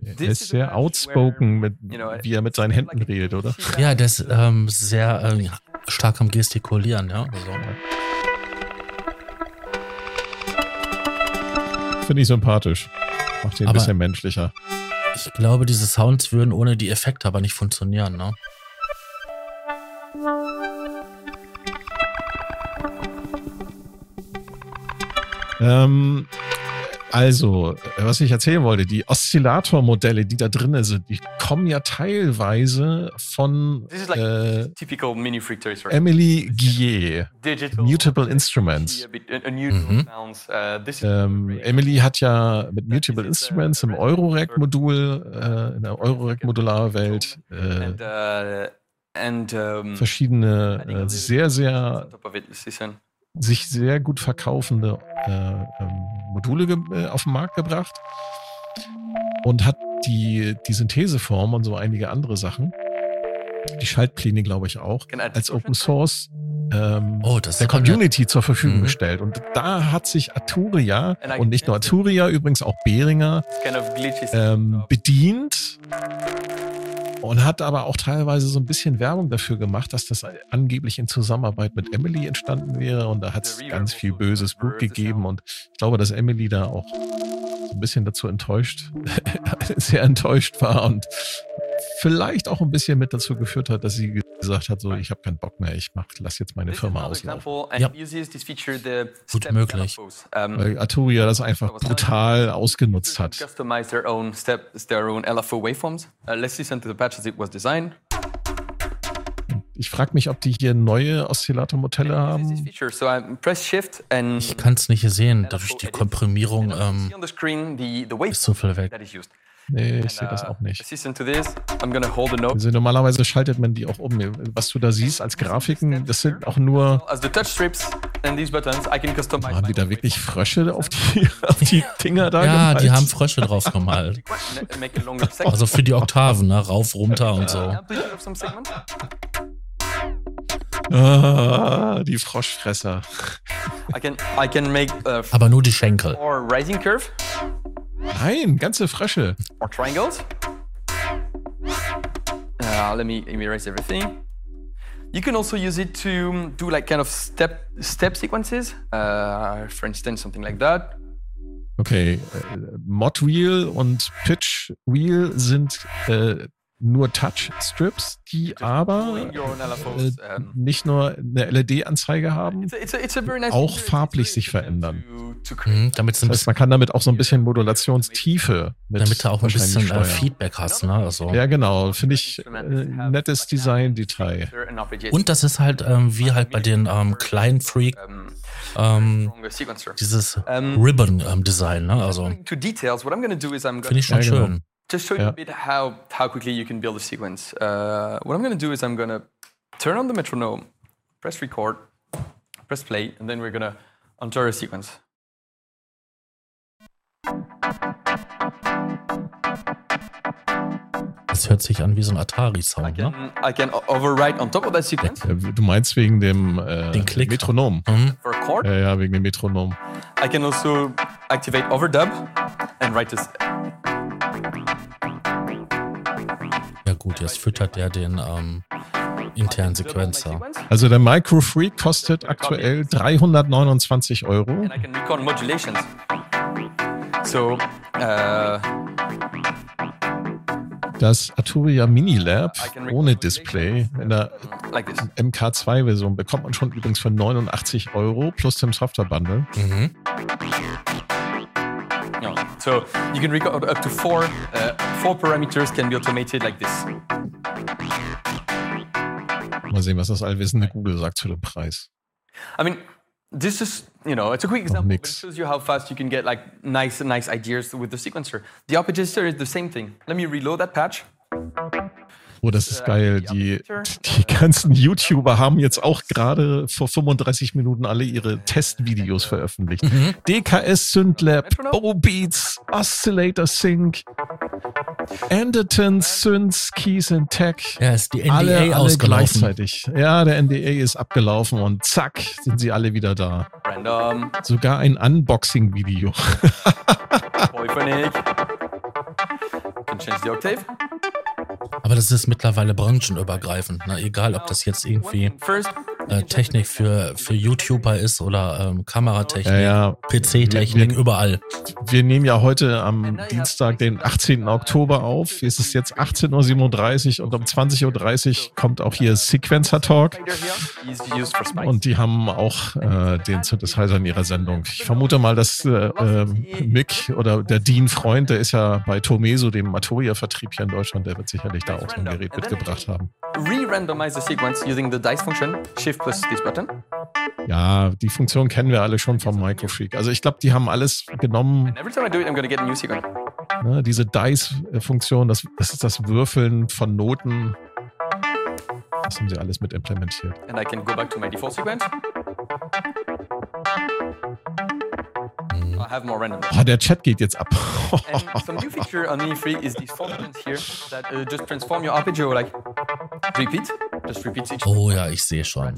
Er ist sehr outspoken, mit, wie er mit seinen Händen redet, oder? Ja, der ist ähm, sehr äh, stark am Gestikulieren, ja. Also. Finde ich sympathisch. Macht ihn ein bisschen menschlicher. Ich glaube, diese Sounds würden ohne die Effekte aber nicht funktionieren, ne? Ähm, also, was ich erzählen wollte, die Oszillatormodelle, die da drin sind, die kommen ja teilweise von like äh, Emily Guillet, Mutable Instruments. Mhm. Uh, ähm, Emily hat ja mit Mutable Instruments im Eurorack-Modul, äh, in der Eurorack-Modularwelt, äh, uh, verschiedene, äh, sehr, sehr sich sehr gut verkaufende äh, ähm, Module äh, auf den Markt gebracht und hat die, die Syntheseform und so einige andere Sachen, die Schaltpläne, glaube ich, auch, als Open Source ähm, oh, der Community zur Verfügung mhm. gestellt. Und da hat sich Arturia und nicht nur Arturia, übrigens auch Behringer ähm, bedient und hat aber auch teilweise so ein bisschen Werbung dafür gemacht, dass das angeblich in Zusammenarbeit mit Emily entstanden wäre. Und da hat es ganz viel böses Blut gegeben. Und ich glaube, dass Emily da auch so ein bisschen dazu enttäuscht, *laughs* sehr enttäuscht war und vielleicht auch ein bisschen mit dazu geführt hat, dass sie gesagt hat, so ich habe keinen Bock mehr, ich mach, lass jetzt meine Firma auslaufen. Ja. Gut möglich. Weil Arturia das einfach brutal ausgenutzt hat. Ich frage mich, ob die hier neue Oszillatormodelle haben. Ich kann es nicht sehen, dadurch die Komprimierung ähm, ist so viel weg. Nee, ich sehe das uh, auch nicht. Also normalerweise schaltet man die auch um. Was du da siehst als Grafiken, das sind auch nur. Haben die da wirklich Frösche auf die, *laughs* auf die Dinger da Ja, gemalt? die haben Frösche drauf gemalt. *laughs* also für die Oktaven, ne? rauf, runter und so. Ah, die Froschfresser. Uh, Aber nur die Schenkel. Nein, ganze Frösche. Or triangles. Uh, let me erase everything. You can also use it to do like kind of step step sequences. Uh, for instance, something like that. Okay, äh, Mod Wheel und Pitch Wheel sind äh, nur Touch-Strips, die aber äh, nicht nur eine LED-Anzeige haben, auch farblich sich verändern. Mhm, damit das heißt, man kann damit auch so ein bisschen Modulationstiefe mit Damit du auch ein bisschen äh, Feedback hast. Ne? Also. Ja, genau. Finde ich äh, nettes Design-Detail. Und das ist halt ähm, wie halt bei den ähm, kleinen Freak ähm, dieses Ribbon-Design. Ne? Also, Finde ich schon ja, genau. Schön. just show you yeah. a bit how, how quickly you can build a sequence. Uh, what I'm going to do is I'm going to turn on the metronome, press record, press play, and then we're going to enter a sequence. Das hört sich an wie so ein Atari-Sound, ne? I can override on top of that sequence. Ja, du meinst wegen dem äh, Den Klick. Metronom. Mhm. For a chord. Ja, ja, wegen dem Metronom. I can also activate overdub and write this gut, jetzt füttert der den ähm, internen Sequencer. Also der Micro Freak kostet aktuell 329 Euro. So, uh, das Arturia Mini Lab ohne Display in der MK2-Version bekommt man schon übrigens für 89 Euro plus dem Software-Bundle. Mhm. So you can record up to four, uh, four parameters can be automated like this. Mal sehen, was das allwissende Google sagt zu dem Preis. I mean, this is, you know, it's a quick example. It shows you how fast you can get like nice, nice ideas with the sequencer. The operator is the same thing. Let me reload that patch. Oh, das ist geil. Die, die ganzen YouTuber haben jetzt auch gerade vor 35 Minuten alle ihre Testvideos veröffentlicht. Mhm. DKS Syntlab, O-Beats, Oscillator Sync, Anderton, Synths, Keys and Tech. Ja, ist die NDA alle, alle gleichzeitig. Ja, der NDA ist abgelaufen und zack, sind sie alle wieder da. Random. Sogar ein Unboxing-Video. Octave. Aber das ist mittlerweile branchenübergreifend. Ne? Egal, ob das jetzt irgendwie äh, Technik für, für YouTuber ist oder ähm, Kameratechnik, ja, ja. PC-Technik, überall. Wir nehmen ja heute am Dienstag, den 18. Oktober auf. Es ist jetzt 18.37 Uhr und um 20.30 Uhr kommt auch hier Sequencer Talk. Und die haben auch äh, den Synthesizer in ihrer Sendung. Ich vermute mal, dass äh, äh, Mick oder der Dean-Freund, der ist ja bei Tomeso, dem Matoria-Vertrieb hier in Deutschland, der wird sicherlich da auch so ein Gerät mitgebracht haben. Re-randomize the sequence using the dice function, shift plus this button. Ja, die Funktion kennen wir alle schon vom Microfreak. Also ich glaube, die haben alles genommen. Ne, diese Dice-Funktion, das, das ist das Würfeln von Noten. Das haben sie alles mit implementiert. And I can go back to my default sequence. Oh, der Chat geht jetzt ab. and some new feature on Mini-Freak is these four buttons here that uh, just transform your arpeggio like repeat. Just repeat each. Oh ja, ich sehe schon.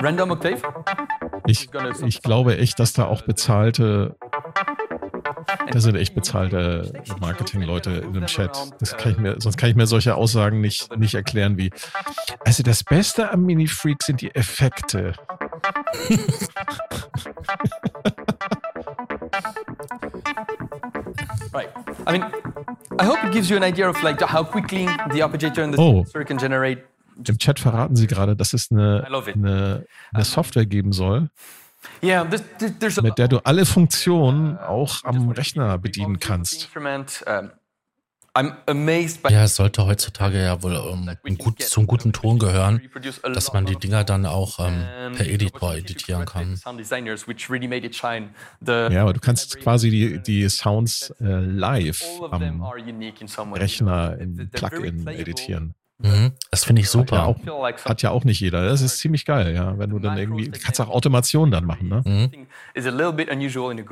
Random Octave. Ich, ich glaube echt, dass da auch bezahlte da sind echt bezahlte Marketingleute in dem Chat. Das kann ich mir, sonst kann ich mir solche Aussagen nicht, nicht erklären wie. Also das Beste am Mini-Freak sind die Effekte. Right. I mean, I hope it gives you an idea of like how quickly the arpeggiator and the oh. can generate. Im Chat verraten Sie gerade, dass es eine, eine, eine Software geben soll, Yeah, mit der du alle Funktionen auch am Rechner bedienen kannst. Ja, es sollte heutzutage ja wohl um, um gut, zum guten Ton gehören, dass man die Dinger dann auch ähm, per Editor editieren kann. Ja, aber du kannst quasi die, die Sounds äh, live am Rechner im Plugin editieren. Mhm, das finde ich super. Hat ja, auch, hat ja, auch, nicht jeder. Das ist ziemlich geil, ja. Wenn du dann irgendwie, du kannst auch Automation dann machen, ne? Mhm.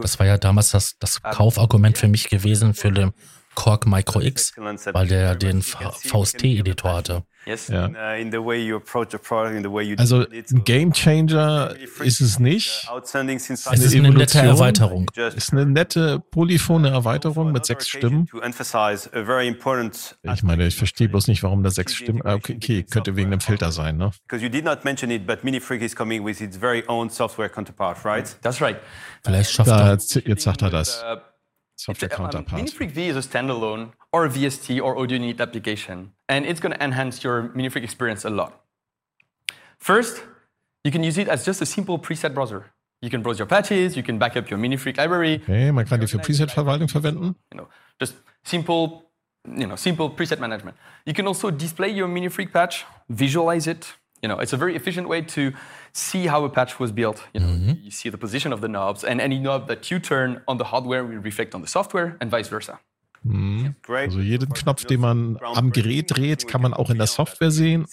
Das war ja damals das, das Kaufargument für mich gewesen für den Korg Micro X, weil der den VST-Editor hatte. Ja. Also ein Game Changer ist es nicht. Es ist eine nette Erweiterung. Es ist eine nette polyphone Erweiterung mit sechs Stimmen. Ich meine, ich verstehe bloß nicht, warum da sechs Stimmen. Ah, okay, okay, könnte wegen einem Filter sein, ne? Vielleicht schafft er. Jetzt sagt er das. Software um, counterpart. Minifreak V is a standalone or a VST or audio unit application, and it's going to enhance your Minifreak experience a lot. First, you can use it as just a simple preset browser. You can browse your patches, you can back up your Minifreak library. Okay, man kann die für Preset-Verwaltung verwenden. You know, just simple, you know, simple preset management. You can also display your Minifreak patch, visualize it, you know, it's a very efficient way to see how a patch was built. You know, mm -hmm. you see the position of the knobs, and any knob that you turn on the hardware will reflect on the software, and vice versa. Mhm. Also jeden Knopf, den man am Gerät dreht, kann man auch in der Software sehen.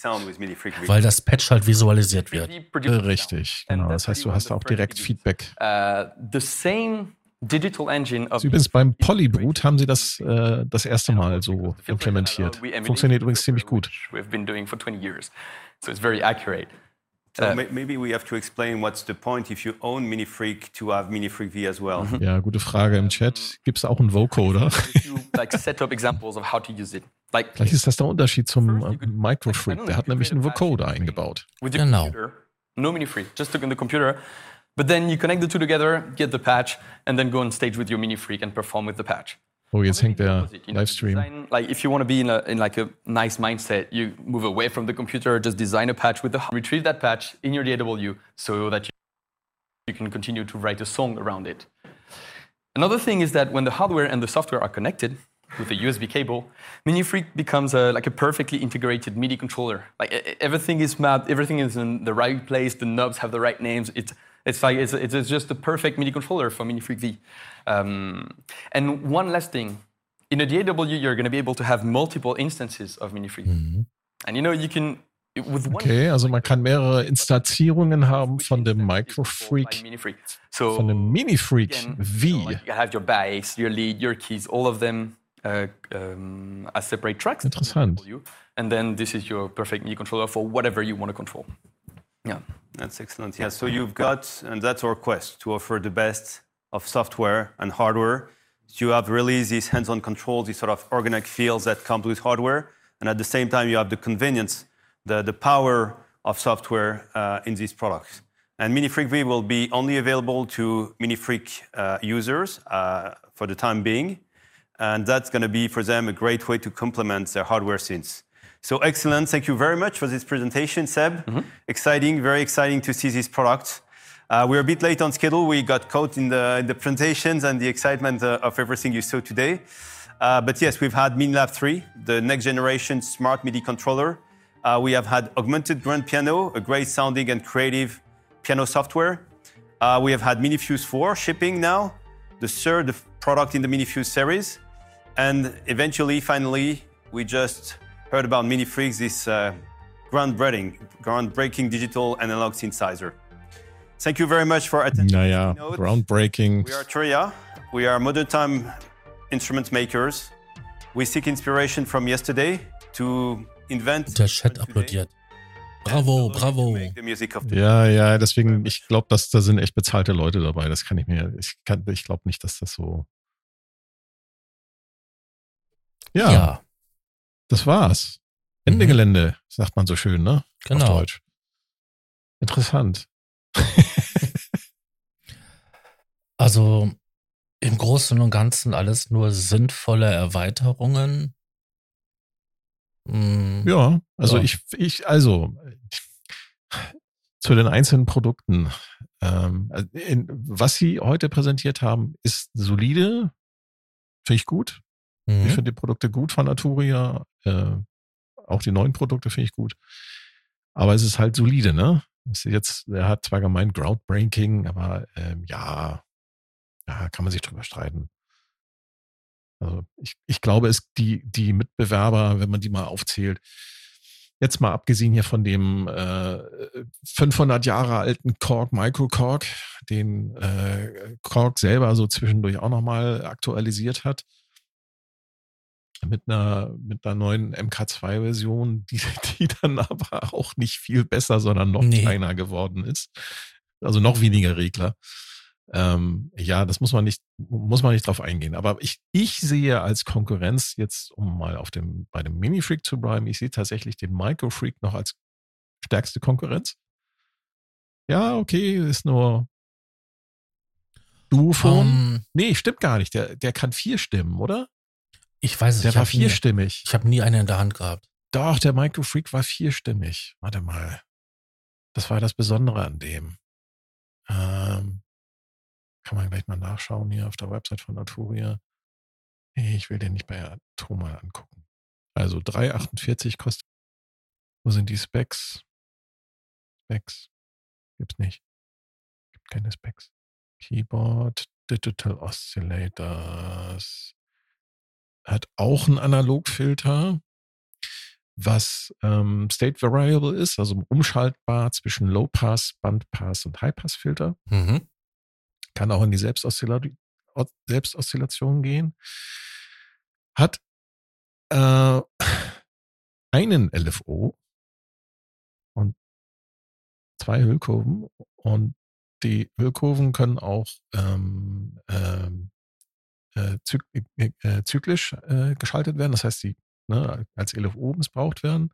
Weil das Patch halt visualisiert wird. Richtig, genau. Das heißt, du hast auch direkt Feedback. Uh, the same Digital Engine of übrigens beim Polybrut haben sie das äh, das erste Mal so implementiert. Funktioniert übrigens ziemlich gut. We've been doing for 20 years. So it's very accurate. So uh, maybe we have to explain what's the point if you own MiniFreak to have MiniFreak V as well. Mhm. Ja, gute Frage im Chat. Gibt es auch einen Vocoder? *laughs* like setup examples of how to use it. Like, Vielleicht ist das der Unterschied zum äh, Microfreak. Der hat nämlich einen Vocoder eingebaut. Genau. no MiniFreak, just took in the computer. But then you connect the two together, get the patch, and then go on stage with your MiniFreak and perform with the patch. Oh, jetzt hängt der Livestream. Like if you want to be in a in like a nice mindset, you move away from the computer, just design a patch with the retrieve that patch in your DAW so that you, you can continue to write a song around it. Another thing is that when the hardware and the software are connected with a USB cable, MiniFreak becomes a, like a perfectly integrated MIDI controller. Like everything is mapped, everything is in the right place, the knobs have the right names. It's it's like it's, it's just the perfect MIDI controller for MiniFreak V. Um, and one last thing, in a DAW, you're going to be able to have multiple instances of MiniFreak. Mhm. And you know, you can with one. Okay, also man kann mehrere Instanzierungen haben von dem Microfreak, so von dem Mini-Freak V. You, like you have your bass, your lead, your keys, all of them uh, um, as separate tracks. Interessant. And then this is your perfect MIDI controller for whatever you want to control. Yeah. That's excellent. Yeah, so you've got, and that's our quest to offer the best of software and hardware So you have really these hands-on controls, these sort of organic feels that come with hardware, and at the same time you have the convenience, the, the power of software uh, in these products. And MiniFreak V will be only available to MiniFreak uh, users uh, for the time being. And that's going to be for them a great way to complement their hardware scenes. So excellent. Thank you very much for this presentation, Seb. Mm -hmm. Exciting, very exciting to see this product. Uh, we're a bit late on schedule. We got caught in the, in the presentations and the excitement uh, of everything you saw today. Uh, but yes, we've had MiniLab 3, the next generation smart MIDI controller. Uh, we have had augmented grand piano, a great sounding and creative piano software. Uh, we have had MiniFuse 4 shipping now, the third product in the MiniFuse series. And eventually, finally, we just heard about MiniFreaks, this uh, groundbreaking, groundbreaking digital analog synthesizer. Thank you very much for attending. Naja, groundbreaking. We are Tria. We are modern time instrument makers. We seek inspiration from yesterday to invent. Der Chat applaudiert. Bravo, bravo. Ja, ja, deswegen, ich glaube, dass da sind echt bezahlte Leute dabei. Das kann ich mir, ich, kann, ich glaube nicht, dass das so. Ja, ja. Das war's. Ende mhm. Gelände, sagt man so schön, ne? Genau. Auf Deutsch. Interessant. *laughs* also im Großen und Ganzen alles nur sinnvolle Erweiterungen Mhm. Ja, also ja. ich, ich, also zu den einzelnen Produkten. Ähm, in, was Sie heute präsentiert haben, ist solide, finde ich gut. Mhm. Ich finde die Produkte gut von Naturia. Äh, auch die neuen Produkte finde ich gut. Aber es ist halt solide, ne? Jetzt, er hat zwar gemeint Groundbreaking, aber ähm, ja, ja, kann man sich drüber streiten. Also ich, ich glaube, es die, die Mitbewerber, wenn man die mal aufzählt, jetzt mal abgesehen hier von dem äh, 500 Jahre alten Korg, Micro Korg, den äh, Korg selber so zwischendurch auch nochmal aktualisiert hat, mit einer, mit einer neuen MK2-Version, die, *laughs* die dann aber auch nicht viel besser, sondern noch nee. kleiner geworden ist. Also noch weniger Regler. Ähm, ja, das muss man nicht, muss man nicht drauf eingehen. Aber ich, ich sehe als Konkurrenz jetzt, um mal auf dem, bei dem Mini-Freak zu bleiben, ich sehe tatsächlich den Micro-Freak noch als stärkste Konkurrenz. Ja, okay, ist nur Duophon. Um, ähm. nee, stimmt gar nicht. Der, der kann vier Stimmen, oder? Ich weiß es Der war vierstimmig. Nie, ich habe nie eine in der Hand gehabt. Doch, der Micro Freak war vierstimmig. Warte mal. Das war das Besondere an dem. Ähm, kann man gleich mal nachschauen hier auf der Website von Arturia. Ich will den nicht bei Atoma angucken. Also 3,48 kostet. Wo sind die Specs? Specs. Gibt's nicht. Gibt keine Specs. Keyboard, Digital Oscillators. Hat auch einen Analogfilter, was ähm, State Variable ist, also umschaltbar zwischen Low Pass, Band Pass und High Pass Filter. Mhm kann auch in die Selbstoszillation, Selbstoszillation gehen, hat äh, einen LFO und zwei Hüllkurven und die Hüllkurven können auch ähm, ähm äh, äh, zyklisch äh, geschaltet werden, das heißt, die ne, als LFO missbraucht werden.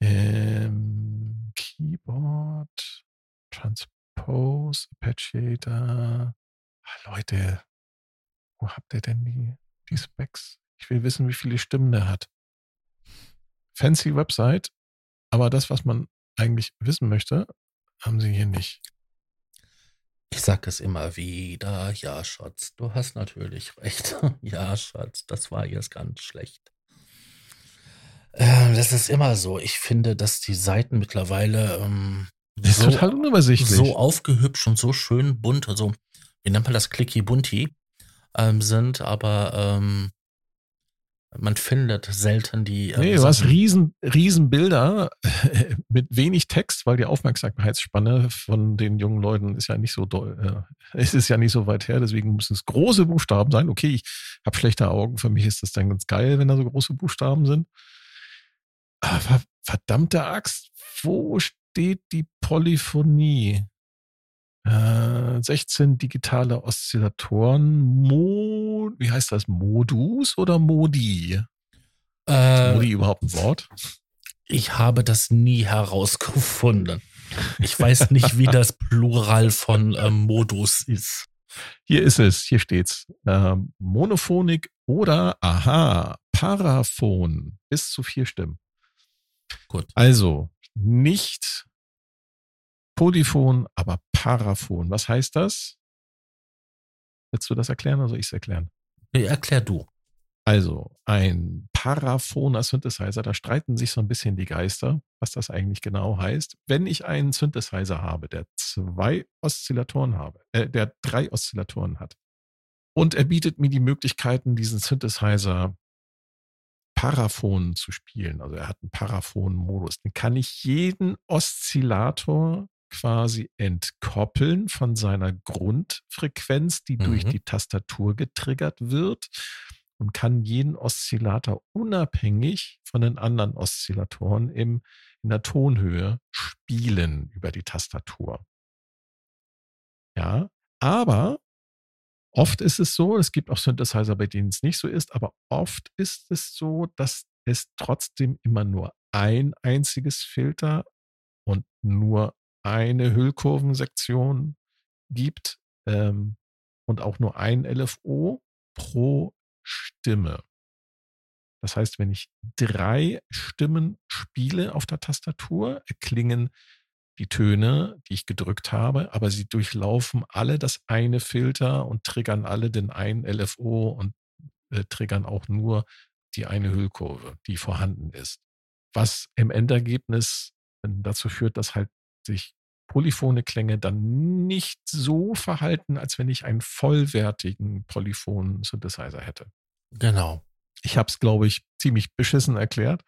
Ähm, Keyboard, Transport Compose, Apacheator. Ah, Leute, wo habt ihr denn die, die Specs? Ich will wissen, wie viele Stimmen der hat. Fancy Website, aber das, was man eigentlich wissen möchte, haben sie hier nicht. Ich sag es immer wieder, ja, Schatz, du hast natürlich recht. *laughs* ja, Schatz, das war jetzt ganz schlecht. Ähm, das ist immer so. Ich finde, dass die Seiten mittlerweile ähm, so, total unübersichtlich. So aufgehübscht und so schön bunt, also wie nennt man das, clicky bunti ähm, sind, aber ähm, man findet selten die. Ähm, nee, du hast riesen, riesen Bilder *laughs* mit wenig Text, weil die Aufmerksamkeitsspanne von den jungen Leuten ist ja nicht so doll, äh, *laughs* es ist ja nicht so weit her, deswegen müssen es große Buchstaben sein. Okay, ich habe schlechte Augen, für mich ist das dann ganz geil, wenn da so große Buchstaben sind. Aber verdammte Axt, wo steht die Polyphonie. Äh, 16 digitale Oszillatoren, Mo, wie heißt das? Modus oder Modi? Äh, Modi überhaupt ein Wort? Ich habe das nie herausgefunden. Ich weiß nicht, wie das Plural von äh, Modus ist. Hier ist es, hier steht's. Äh, Monophonik oder, aha, Paraphon. Bis zu vier Stimmen. Gut. Also, nicht Polyphon, aber Paraphon. Was heißt das? Willst du das erklären oder soll ich es erklären? Nee, erklär du. Also, ein paraphoner Synthesizer, da streiten sich so ein bisschen die Geister, was das eigentlich genau heißt. Wenn ich einen Synthesizer habe, der zwei Oszillatoren habe, äh, der drei Oszillatoren hat, und er bietet mir die Möglichkeiten, diesen Synthesizer Paraphon zu spielen, also er hat einen Paraphon-Modus, dann kann ich jeden Oszillator quasi entkoppeln von seiner Grundfrequenz, die mhm. durch die Tastatur getriggert wird und kann jeden Oszillator unabhängig von den anderen Oszillatoren im, in der Tonhöhe spielen über die Tastatur. Ja, aber oft ist es so, es gibt auch Synthesizer, bei denen es nicht so ist, aber oft ist es so, dass es trotzdem immer nur ein einziges Filter und nur eine Hüllkurvensektion gibt ähm, und auch nur ein LFO pro Stimme. Das heißt, wenn ich drei Stimmen spiele auf der Tastatur, erklingen die Töne, die ich gedrückt habe, aber sie durchlaufen alle das eine Filter und triggern alle den einen LFO und äh, triggern auch nur die eine Hüllkurve, die vorhanden ist. Was im Endergebnis dazu führt, dass halt sich polyphone Klänge dann nicht so verhalten, als wenn ich einen vollwertigen Polyphon-Synthesizer hätte. Genau. Ich habe es, glaube ich, ziemlich beschissen erklärt.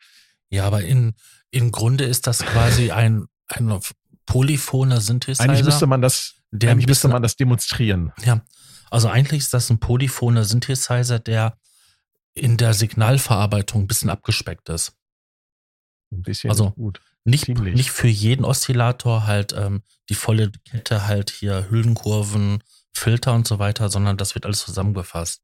Ja, aber in, im Grunde ist das quasi ein, ein polyphoner Synthesizer. Eigentlich müsste man das, der eigentlich müsste man das demonstrieren. Ja, also eigentlich ist das ein polyphoner Synthesizer, der in der Signalverarbeitung ein bisschen abgespeckt ist. Ein bisschen also gut. Nicht, nicht für jeden Oszillator halt ähm, die volle Kette halt hier Hüllenkurven, Filter und so weiter, sondern das wird alles zusammengefasst.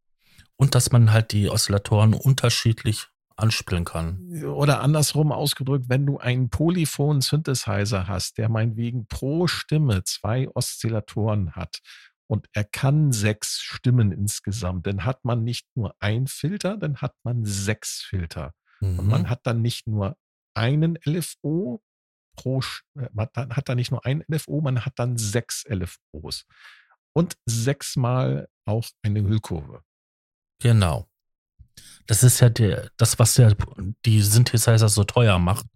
Und dass man halt die Oszillatoren unterschiedlich anspielen kann. Oder andersrum ausgedrückt, wenn du einen Polyphon-Synthesizer hast, der meinetwegen pro Stimme zwei Oszillatoren hat und er kann sechs Stimmen insgesamt, dann hat man nicht nur ein Filter, dann hat man sechs Filter. Mhm. Und man mhm. hat dann nicht nur einen LFO pro, äh, man hat dann nicht nur ein LFO, man hat dann sechs LFOs. Und sechsmal auch eine Hüllkurve. Genau. Das ist ja der, das, was ja die Synthesizer so teuer macht,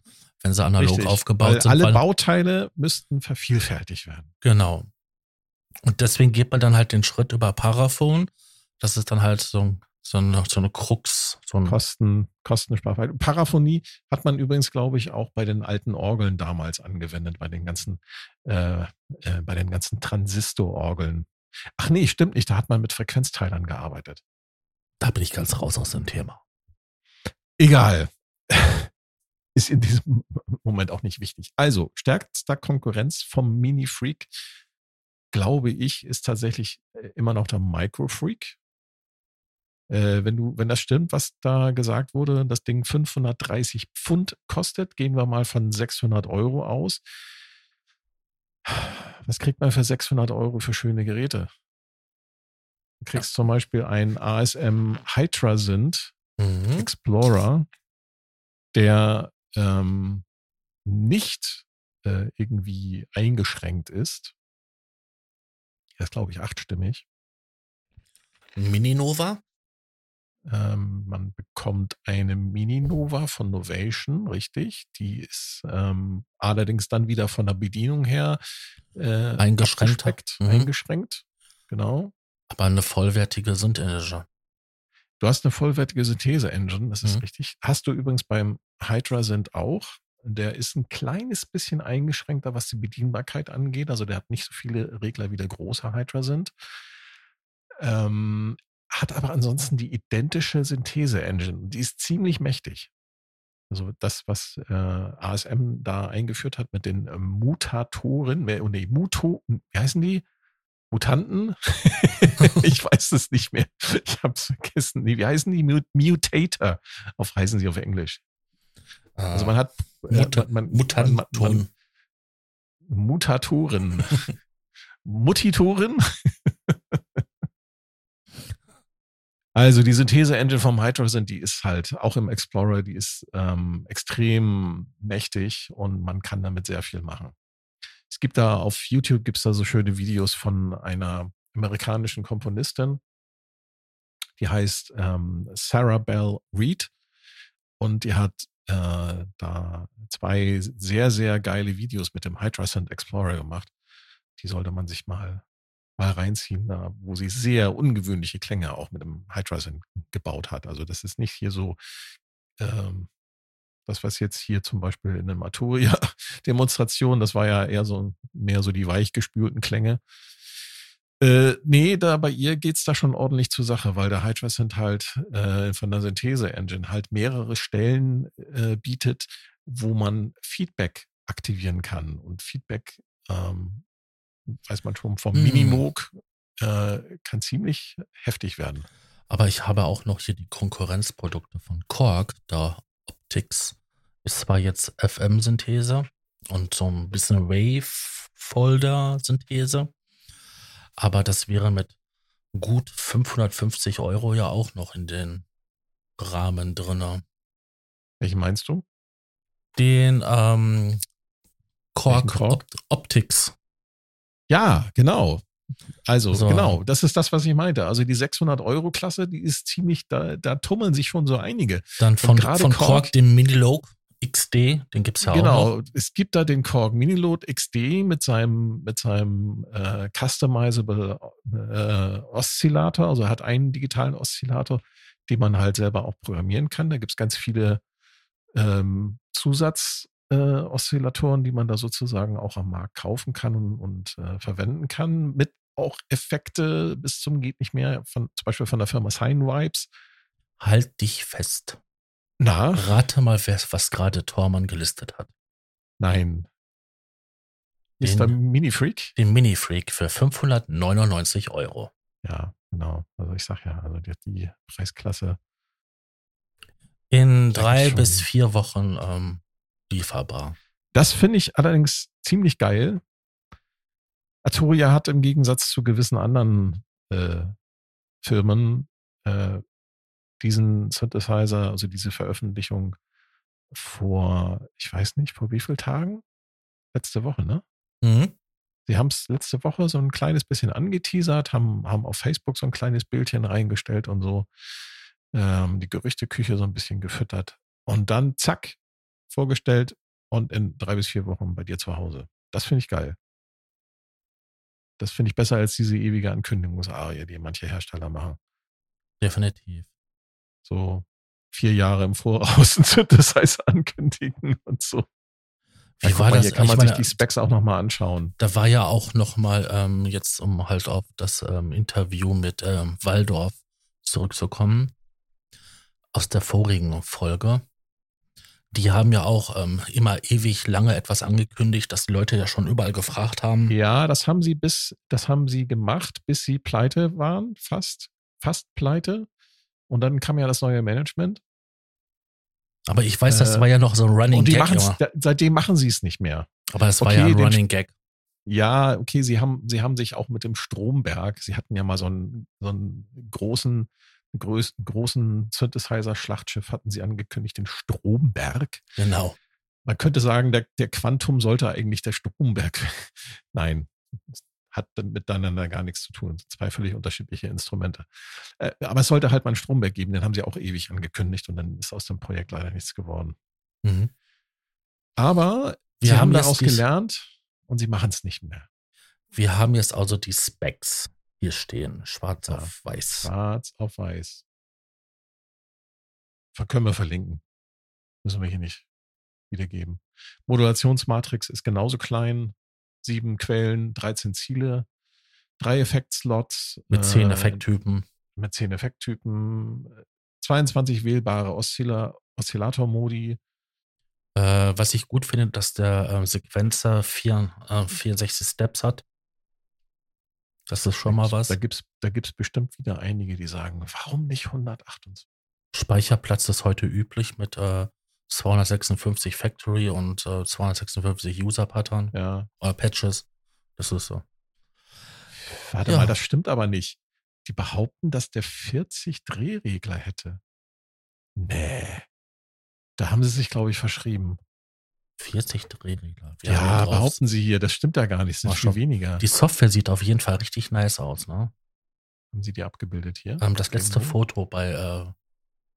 wenn sie analog Richtig, aufgebaut sind. Alle Bauteile müssten vervielfältigt werden. Genau. Und deswegen geht man dann halt den Schritt über Paraphon. Das ist dann halt so ein so eine, so eine Krux. So ein Kosten, Kostensparfeit. Paraphonie hat man übrigens, glaube ich, auch bei den alten Orgeln damals angewendet, bei den ganzen, äh, äh, bei den ganzen Transistororgeln. Ach nee, stimmt nicht, da hat man mit Frequenzteilern gearbeitet. Da bin ich ganz raus aus dem Thema. Egal. *laughs* Ist in diesem Moment auch nicht wichtig. Also, stärkster Konkurrenz vom Mini Freak, glaube ich, ist tatsächlich äh, immer noch der Micro Freak äh, wenn du, wenn das stimmt, was da gesagt wurde, das Ding 530 Pfund kostet, gehen wir mal von 600 Euro aus. Was kriegt man für 600 Euro für schöne Geräte? Du kriegst zum Beispiel einen ASM Hydrasynth mhm. Explorer, der ähm, nicht äh, irgendwie eingeschränkt ist. Er ist, glaube ich, achtstimmig. Mini Nova? Ähm, man bekommt eine Mini-Nova von Novation, richtig. Die ist ähm, allerdings dann wieder von der Bedienung her äh, eingeschränkt. Mhm. Eingeschränkt, genau. Aber eine vollwertige Synth-Engine. Du hast eine vollwertige Synthese-Engine, das ist mhm. richtig. Hast du übrigens beim Hydra Synth auch. Der ist ein kleines bisschen eingeschränkter, was die Bedienbarkeit angeht. Also der hat nicht so viele Regler wie der große Hydra Synth. Ähm, hat aber ansonsten die identische Synthese-Engine. Die ist ziemlich mächtig. Also das, was äh, ASM da eingeführt hat mit den äh, Mutatoren, nee, Muto, wie heißen die? Mutanten? *laughs* ich weiß es nicht mehr. Ich habe es vergessen. wie heißen die? Mutator. Auf heißen sie auf Englisch. Ah, also man hat Muta äh, man, Mutanten. Man, man, Mutatoren. Mutitoren? Also die Synthese-Engine vom Hydrogen, die ist halt auch im Explorer, die ist ähm, extrem mächtig und man kann damit sehr viel machen. Es gibt da auf YouTube gibt es da so schöne Videos von einer amerikanischen Komponistin, die heißt ähm, Sarah Bell Reed und die hat äh, da zwei sehr, sehr geile Videos mit dem Hydrascent Explorer gemacht. Die sollte man sich mal, mal reinziehen, da, wo sie sehr ungewöhnliche Klänge auch mit dem Hydrascent gebaut hat. Also das ist nicht hier so ähm, das, was jetzt hier zum Beispiel in der Maturia-Demonstration, das war ja eher so mehr so die weichgespülten Klänge. Äh, nee, da bei ihr geht's da schon ordentlich zur Sache, weil der Hydra-Synth halt äh, von der Synthese-Engine halt mehrere Stellen äh, bietet, wo man Feedback aktivieren kann. Und Feedback, ähm, weiß man schon, vom mm. Minimoog äh, kann ziemlich heftig werden. Aber ich habe auch noch hier die Konkurrenzprodukte von Korg, da Optics ist zwar jetzt FM-Synthese und so ein bisschen Wave-Folder-Synthese, aber das wäre mit gut 550 Euro ja auch noch in den Rahmen drinne. Welchen meinst du? Den ähm, Korg, Korg? Optics. Ja, genau. Also so. genau, das ist das, was ich meinte. Also die 600 Euro Klasse, die ist ziemlich, da, da tummeln sich schon so einige. Dann von, von Korg, Korg dem Minilog XD, den gibt es ja genau, auch. Genau, es gibt da den Korg Miniload XD mit seinem, mit seinem äh, customizable äh, Oszillator. Also er hat einen digitalen Oszillator, den man halt selber auch programmieren kann. Da gibt es ganz viele ähm, Zusatz-Oszillatoren, äh, die man da sozusagen auch am Markt kaufen kann und, und äh, verwenden kann. Mit auch Effekte bis zum geht nicht mehr, von, zum Beispiel von der Firma Sign Vibes. Halt dich fest. Na? Rate mal, was gerade Tormann gelistet hat. Nein. Ist der Mini-Freak? Den Mini-Freak für 599 Euro. Ja, genau. Also ich sag ja, also die, die Preisklasse. In drei bis vier Wochen ähm, lieferbar. Das finde ich allerdings ziemlich geil. Arturia hat im Gegensatz zu gewissen anderen äh, Firmen äh, diesen Synthesizer, also diese Veröffentlichung vor, ich weiß nicht, vor wie vielen Tagen? Letzte Woche, ne? Mhm. Sie haben es letzte Woche so ein kleines bisschen angeteasert, haben, haben auf Facebook so ein kleines Bildchen reingestellt und so ähm, die Gerüchteküche so ein bisschen gefüttert. Und dann zack, vorgestellt und in drei bis vier Wochen bei dir zu Hause. Das finde ich geil. Das finde ich besser als diese ewige Ankündigungsarie, die manche Hersteller machen. Definitiv so vier Jahre im Voraus *laughs* ein Synthesizer ankündigen und so. Wie war das? Hier kann man meine, sich die Specs auch nochmal anschauen. Da war ja auch nochmal ähm, jetzt, um halt auf das ähm, Interview mit ähm, Waldorf zurückzukommen, aus der vorigen Folge. Die haben ja auch ähm, immer ewig lange etwas angekündigt, dass die Leute ja schon überall gefragt haben. Ja, das haben sie bis, das haben sie gemacht, bis sie pleite waren, fast, fast pleite. Und dann kam ja das neue Management. Aber ich weiß, das äh, war ja noch so ein Running Gag. seitdem machen sie es nicht mehr. Aber es war okay, ja ein Running Gag. Ja, okay, sie haben, sie haben sich auch mit dem Stromberg, sie hatten ja mal so einen, so einen großen, größten, großen Synthesizer-Schlachtschiff hatten sie angekündigt, den Stromberg. Genau. Man könnte sagen, der, der Quantum sollte eigentlich der Stromberg. *laughs* Nein, hat miteinander gar nichts zu tun. Zwei völlig unterschiedliche Instrumente. Äh, aber es sollte halt mal einen Stromberg geben, den haben sie auch ewig angekündigt und dann ist aus dem Projekt leider nichts geworden. Mhm. Aber wir sie haben daraus gelernt und sie machen es nicht mehr. Wir haben jetzt also die Specs hier stehen, schwarz ja, auf weiß. Schwarz auf weiß. Können wir verlinken. Müssen wir hier nicht wiedergeben. Modulationsmatrix ist genauso klein, sieben Quellen, 13 Ziele, drei Effektslots. Mit zehn äh, Effekttypen. Mit zehn Effekttypen, 22 wählbare Oszilla Oszillator-Modi. Äh, was ich gut finde, dass der äh, Sequenzer vier, 64 äh, Steps hat. Das ist schon mal was. Da gibt's, da gibt's bestimmt wieder einige, die sagen, warum nicht 128? Speicherplatz ist heute üblich mit äh, 256 Factory und äh, 256 User-Pattern. Ja. Oder Patches. Das ist so. Warte ja. mal, das stimmt aber nicht. Die behaupten, dass der 40 Drehregler hätte. Nee. Da haben sie sich, glaube ich, verschrieben. 40 Drehregler. Wir ja, behaupten sie hier. Das stimmt ja gar nicht. Das sind viel weniger. Die Software sieht auf jeden Fall richtig nice aus, ne? Haben sie die abgebildet hier? Ähm, das letzte Irgendwo? Foto bei, äh,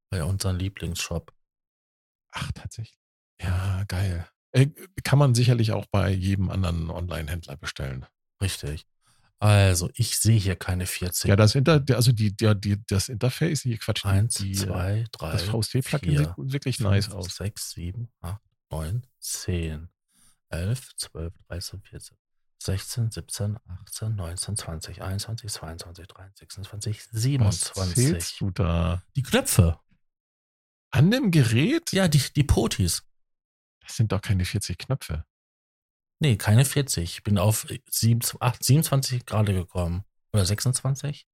bei unserem Lieblingsshop. Ach, tatsächlich. Ja, geil. Äh, kann man sicherlich auch bei jedem anderen Online-Händler bestellen. Richtig. Also, ich sehe hier keine 40. Ja, das, Inter also die, die, die, das Interface, hier Quatsch. Eins, die, zwei, drei, Das VST-Plugin sieht wirklich fünf, nice aus. 6, 7, 8, 9, 10, 11, 12, 13, 14, 16, 17, 18, 19, 20, 21, 22, 23, 26, 27. Was du da? Die Knöpfe. An dem Gerät? Ja, die, die Potis. Das sind doch keine 40 Knöpfe. Nee, keine 40. Ich bin auf 27 gerade gekommen. Oder 26?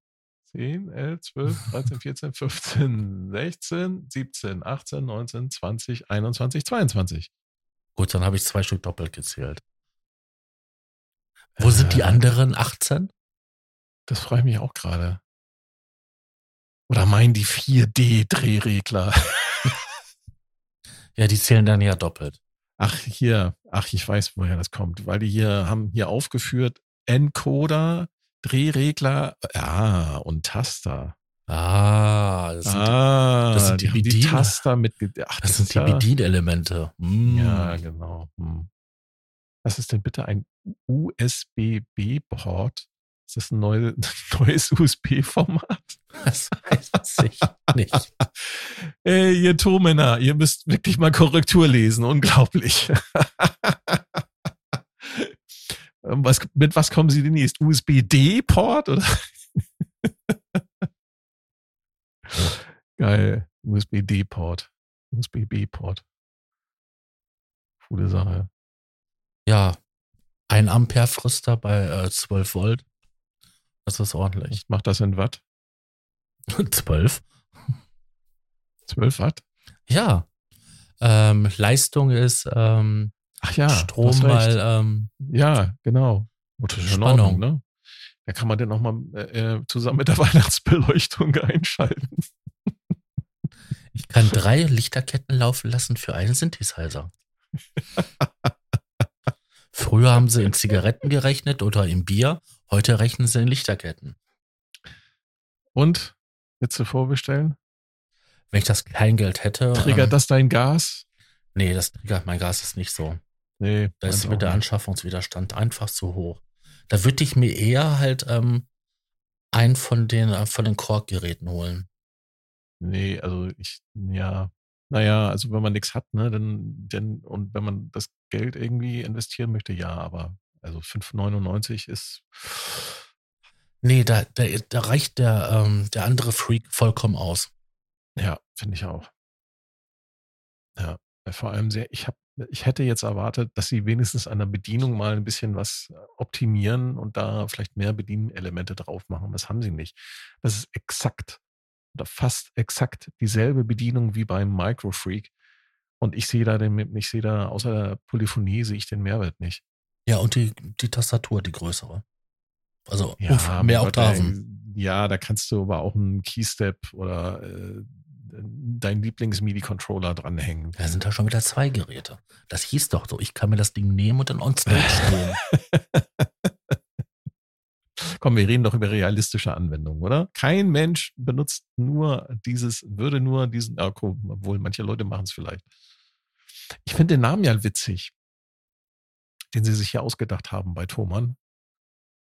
10, 11, 12, 13, 14, 15, 16, 17, 18, 19, 20, 21, 22. Gut, dann habe ich zwei Stück doppelt gezählt. Wo äh, sind die äh. anderen 18? Das freue ich mich auch gerade. Oder meinen die 4D-Drehregler? *laughs* ja, die zählen dann ja doppelt. Ach, hier, ach, ich weiß, woher das kommt, weil die hier haben hier aufgeführt Encoder, Drehregler, ja, und Taster. Ah, das sind, ah, das sind die, die, die Taster mit. Ach, das, das sind die ja, Bedienelemente. Mm. Ja, genau. Hm. Was ist denn bitte ein USB-B-Port? Ist das ein neu, *laughs* neues USB-Format? Das weiß ich nicht. *laughs* Ey, ihr Tomänner, ihr müsst wirklich mal Korrektur lesen. Unglaublich. *laughs* was, mit was kommen Sie demnächst? USB-D-Port oder? Geil. USB-D-Port. USB-B-Port. Coole Sache. Ja. Ein Ampere Frister bei äh, 12 Volt. Das ist ordentlich. Macht das in Watt? *laughs* 12. 12 Watt? Ja. Ähm, Leistung ist ähm, Ach ja, Strom mal ähm, ja genau Spannung. Ordnung, ne? Da kann man den nochmal äh, äh, zusammen mit der *laughs* Weihnachtsbeleuchtung einschalten. Ich kann drei Lichterketten laufen lassen für einen Synthesizer. Früher haben sie in Zigaretten gerechnet oder in Bier, heute rechnen sie in Lichterketten. Und? Du vorbestellen? Wenn ich das Kleingeld hätte. Triggert ähm, das dein Gas? Nee, das triggert mein Gas ist nicht so. Nee. Da ist mit der Anschaffungswiderstand einfach zu hoch. Da würde ich mir eher halt ähm, einen von den, äh, von den Korkgeräten holen. Nee, also ich, ja, naja, also wenn man nichts hat, ne, dann, dann, und wenn man das Geld irgendwie investieren möchte, ja, aber also 5,99 ist. Nee, da, da, da reicht der, ähm, der andere Freak vollkommen aus. Ja, finde ich auch. Ja, vor allem sehr, ich habe, ich hätte jetzt erwartet, dass sie wenigstens an der Bedienung mal ein bisschen was optimieren und da vielleicht mehr Bedienelemente drauf machen. Das haben sie nicht. Das ist exakt oder fast exakt dieselbe Bedienung wie beim Microfreak. Und ich sehe da den, ich sehe da außer der Polyphonie sehe ich den Mehrwert nicht. Ja, und die, die Tastatur, die größere. Also ja, mehr Oktaven. Ja, da kannst du aber auch einen Keystep oder äh, deinen Lieblings-MIDI-Controller dranhängen. Da sind da schon wieder zwei Geräte. Das hieß doch so, ich kann mir das Ding nehmen und dann on stage *laughs* stehen. Komm, wir reden doch über realistische Anwendungen, oder? Kein Mensch benutzt nur dieses, würde nur diesen, ah, obwohl manche Leute machen es vielleicht. Ich finde den Namen ja witzig, den sie sich hier ausgedacht haben bei Thomann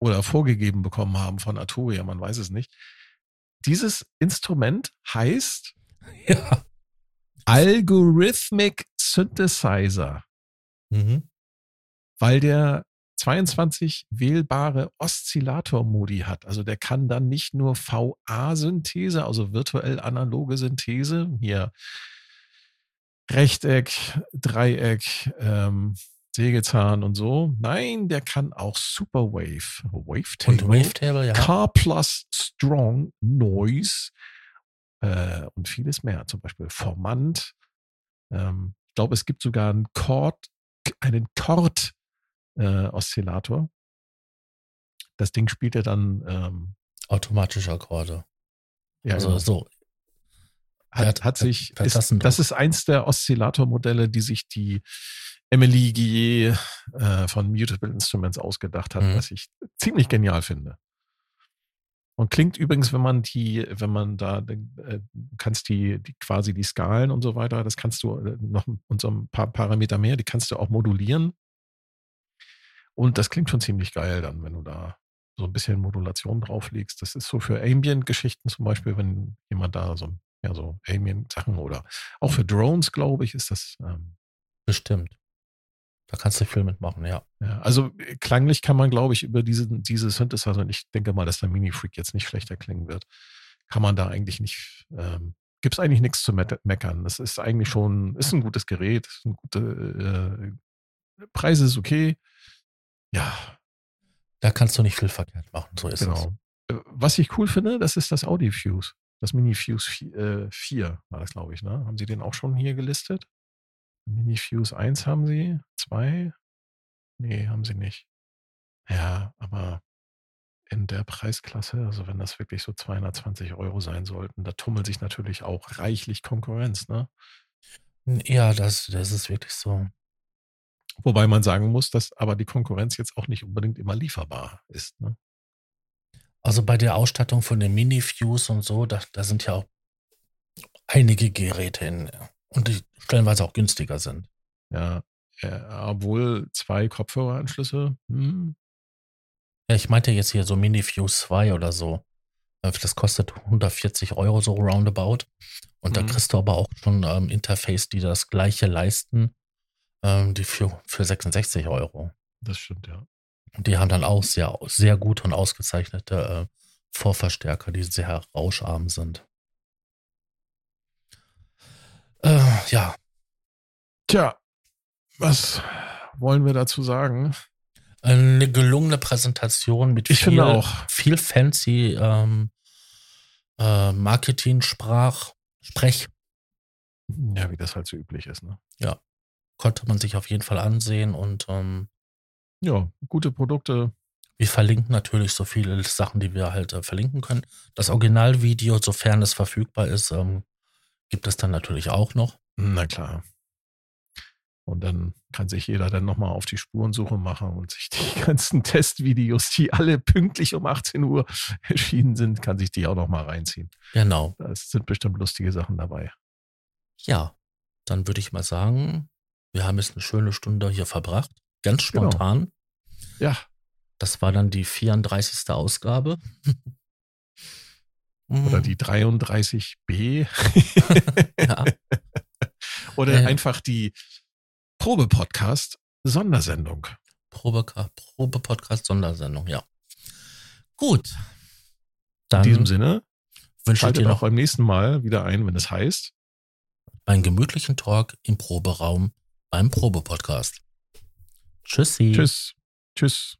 oder vorgegeben bekommen haben von Arturia, man weiß es nicht. Dieses Instrument heißt *laughs* ja. Algorithmic Synthesizer. Mhm. Weil der 22 wählbare Oszillator-Modi hat. Also der kann dann nicht nur VA-Synthese, also virtuell analoge Synthese, hier Rechteck, Dreieck, ähm, Sägezahn und so. Nein, der kann auch Super Wave, Wavetable, Wavetable ja. Car Plus Strong Noise äh, und vieles mehr. Zum Beispiel Formant. Ähm, ich glaube, es gibt sogar einen Chord, einen Chord äh. Das Ding spielt ja dann ähm, automatische Akkorde. Ja, also genau. so. Hat, hat sich, ist, das ist eins der Oszillatormodelle, die sich die Emily Guillet äh, von Mutable Instruments ausgedacht hat, mhm. was ich ziemlich genial finde. Und klingt übrigens, wenn man die, wenn man da äh, kannst die, die quasi die Skalen und so weiter, das kannst du äh, noch und so ein paar Parameter mehr, die kannst du auch modulieren. Und das klingt schon ziemlich geil dann, wenn du da so ein bisschen Modulation drauflegst. Das ist so für Ambient-Geschichten zum Beispiel, wenn jemand da so, ja, so Ambient-Sachen oder auch für Drones, glaube ich, ist das. Ähm, Bestimmt. Da kannst du viel mitmachen, ja. ja. Also äh, klanglich kann man, glaube ich, über diese, diese Synthesizer, und ich denke mal, dass der Mini-Freak jetzt nicht schlechter klingen wird, kann man da eigentlich nicht, ähm, gibt es eigentlich nichts zu meckern. Das ist eigentlich schon, ist ein gutes Gerät, ist ein gute, äh, Preis ist okay. Ja. Da kannst du nicht viel verkehrt machen, so ist genau. es. Äh, was ich cool finde, das ist das Audi Fuse. Das Mini Fuse 4, äh, 4 war das, glaube ich, ne? Haben Sie den auch schon hier gelistet? Mini Fuse 1 haben sie, 2? Nee, haben sie nicht. Ja, aber in der Preisklasse, also wenn das wirklich so 220 Euro sein sollten, da tummelt sich natürlich auch reichlich Konkurrenz, ne? Ja, das, das ist wirklich so. Wobei man sagen muss, dass aber die Konkurrenz jetzt auch nicht unbedingt immer lieferbar ist, ne? Also bei der Ausstattung von den Mini-Fuse und so, da, da sind ja auch einige Geräte in, und die stellenweise auch günstiger sind. Ja, ja obwohl zwei Kopfhöreranschlüsse. Hm. Ja, ich meinte jetzt hier so Mini-Fuse 2 oder so. Äh, das kostet 140 Euro so roundabout. Und mhm. da kriegst du aber auch schon ähm, Interface, die das gleiche leisten, ähm, die für, für 66 Euro. Das stimmt, ja. Und die haben dann auch sehr, sehr gute und ausgezeichnete äh, Vorverstärker, die sehr rauscharm sind. Äh, ja. Tja, was wollen wir dazu sagen? Eine gelungene Präsentation mit ich viel, auch. viel fancy ähm, äh, Marketing-Sprach, Sprech. Ja, wie das halt so üblich ist, ne? Ja. Konnte man sich auf jeden Fall ansehen und ähm, ja, gute Produkte. Wir verlinken natürlich so viele Sachen, die wir halt äh, verlinken können. Das Originalvideo, sofern es verfügbar ist, ähm, gibt es dann natürlich auch noch. Na klar. Und dann kann sich jeder dann nochmal auf die Spurensuche machen und sich die *laughs* ganzen Testvideos, die alle pünktlich um 18 Uhr erschienen sind, kann sich die auch nochmal reinziehen. Genau. Da sind bestimmt lustige Sachen dabei. Ja, dann würde ich mal sagen, wir haben jetzt eine schöne Stunde hier verbracht. Ganz genau. spontan. Genau. Ja. Das war dann die 34. Ausgabe. *laughs* Oder mhm. die 33b. *laughs* ja. *laughs* Oder äh. einfach die Probe-Podcast-Sondersendung. Probe-Podcast-Sondersendung, ja. Gut. Dann In diesem Sinne wünsche ich dir noch beim nächsten Mal wieder ein, wenn es heißt. Einen gemütlichen Talk im Proberaum beim Probe-Podcast. Tschüssi. Tschüss. Tschüss.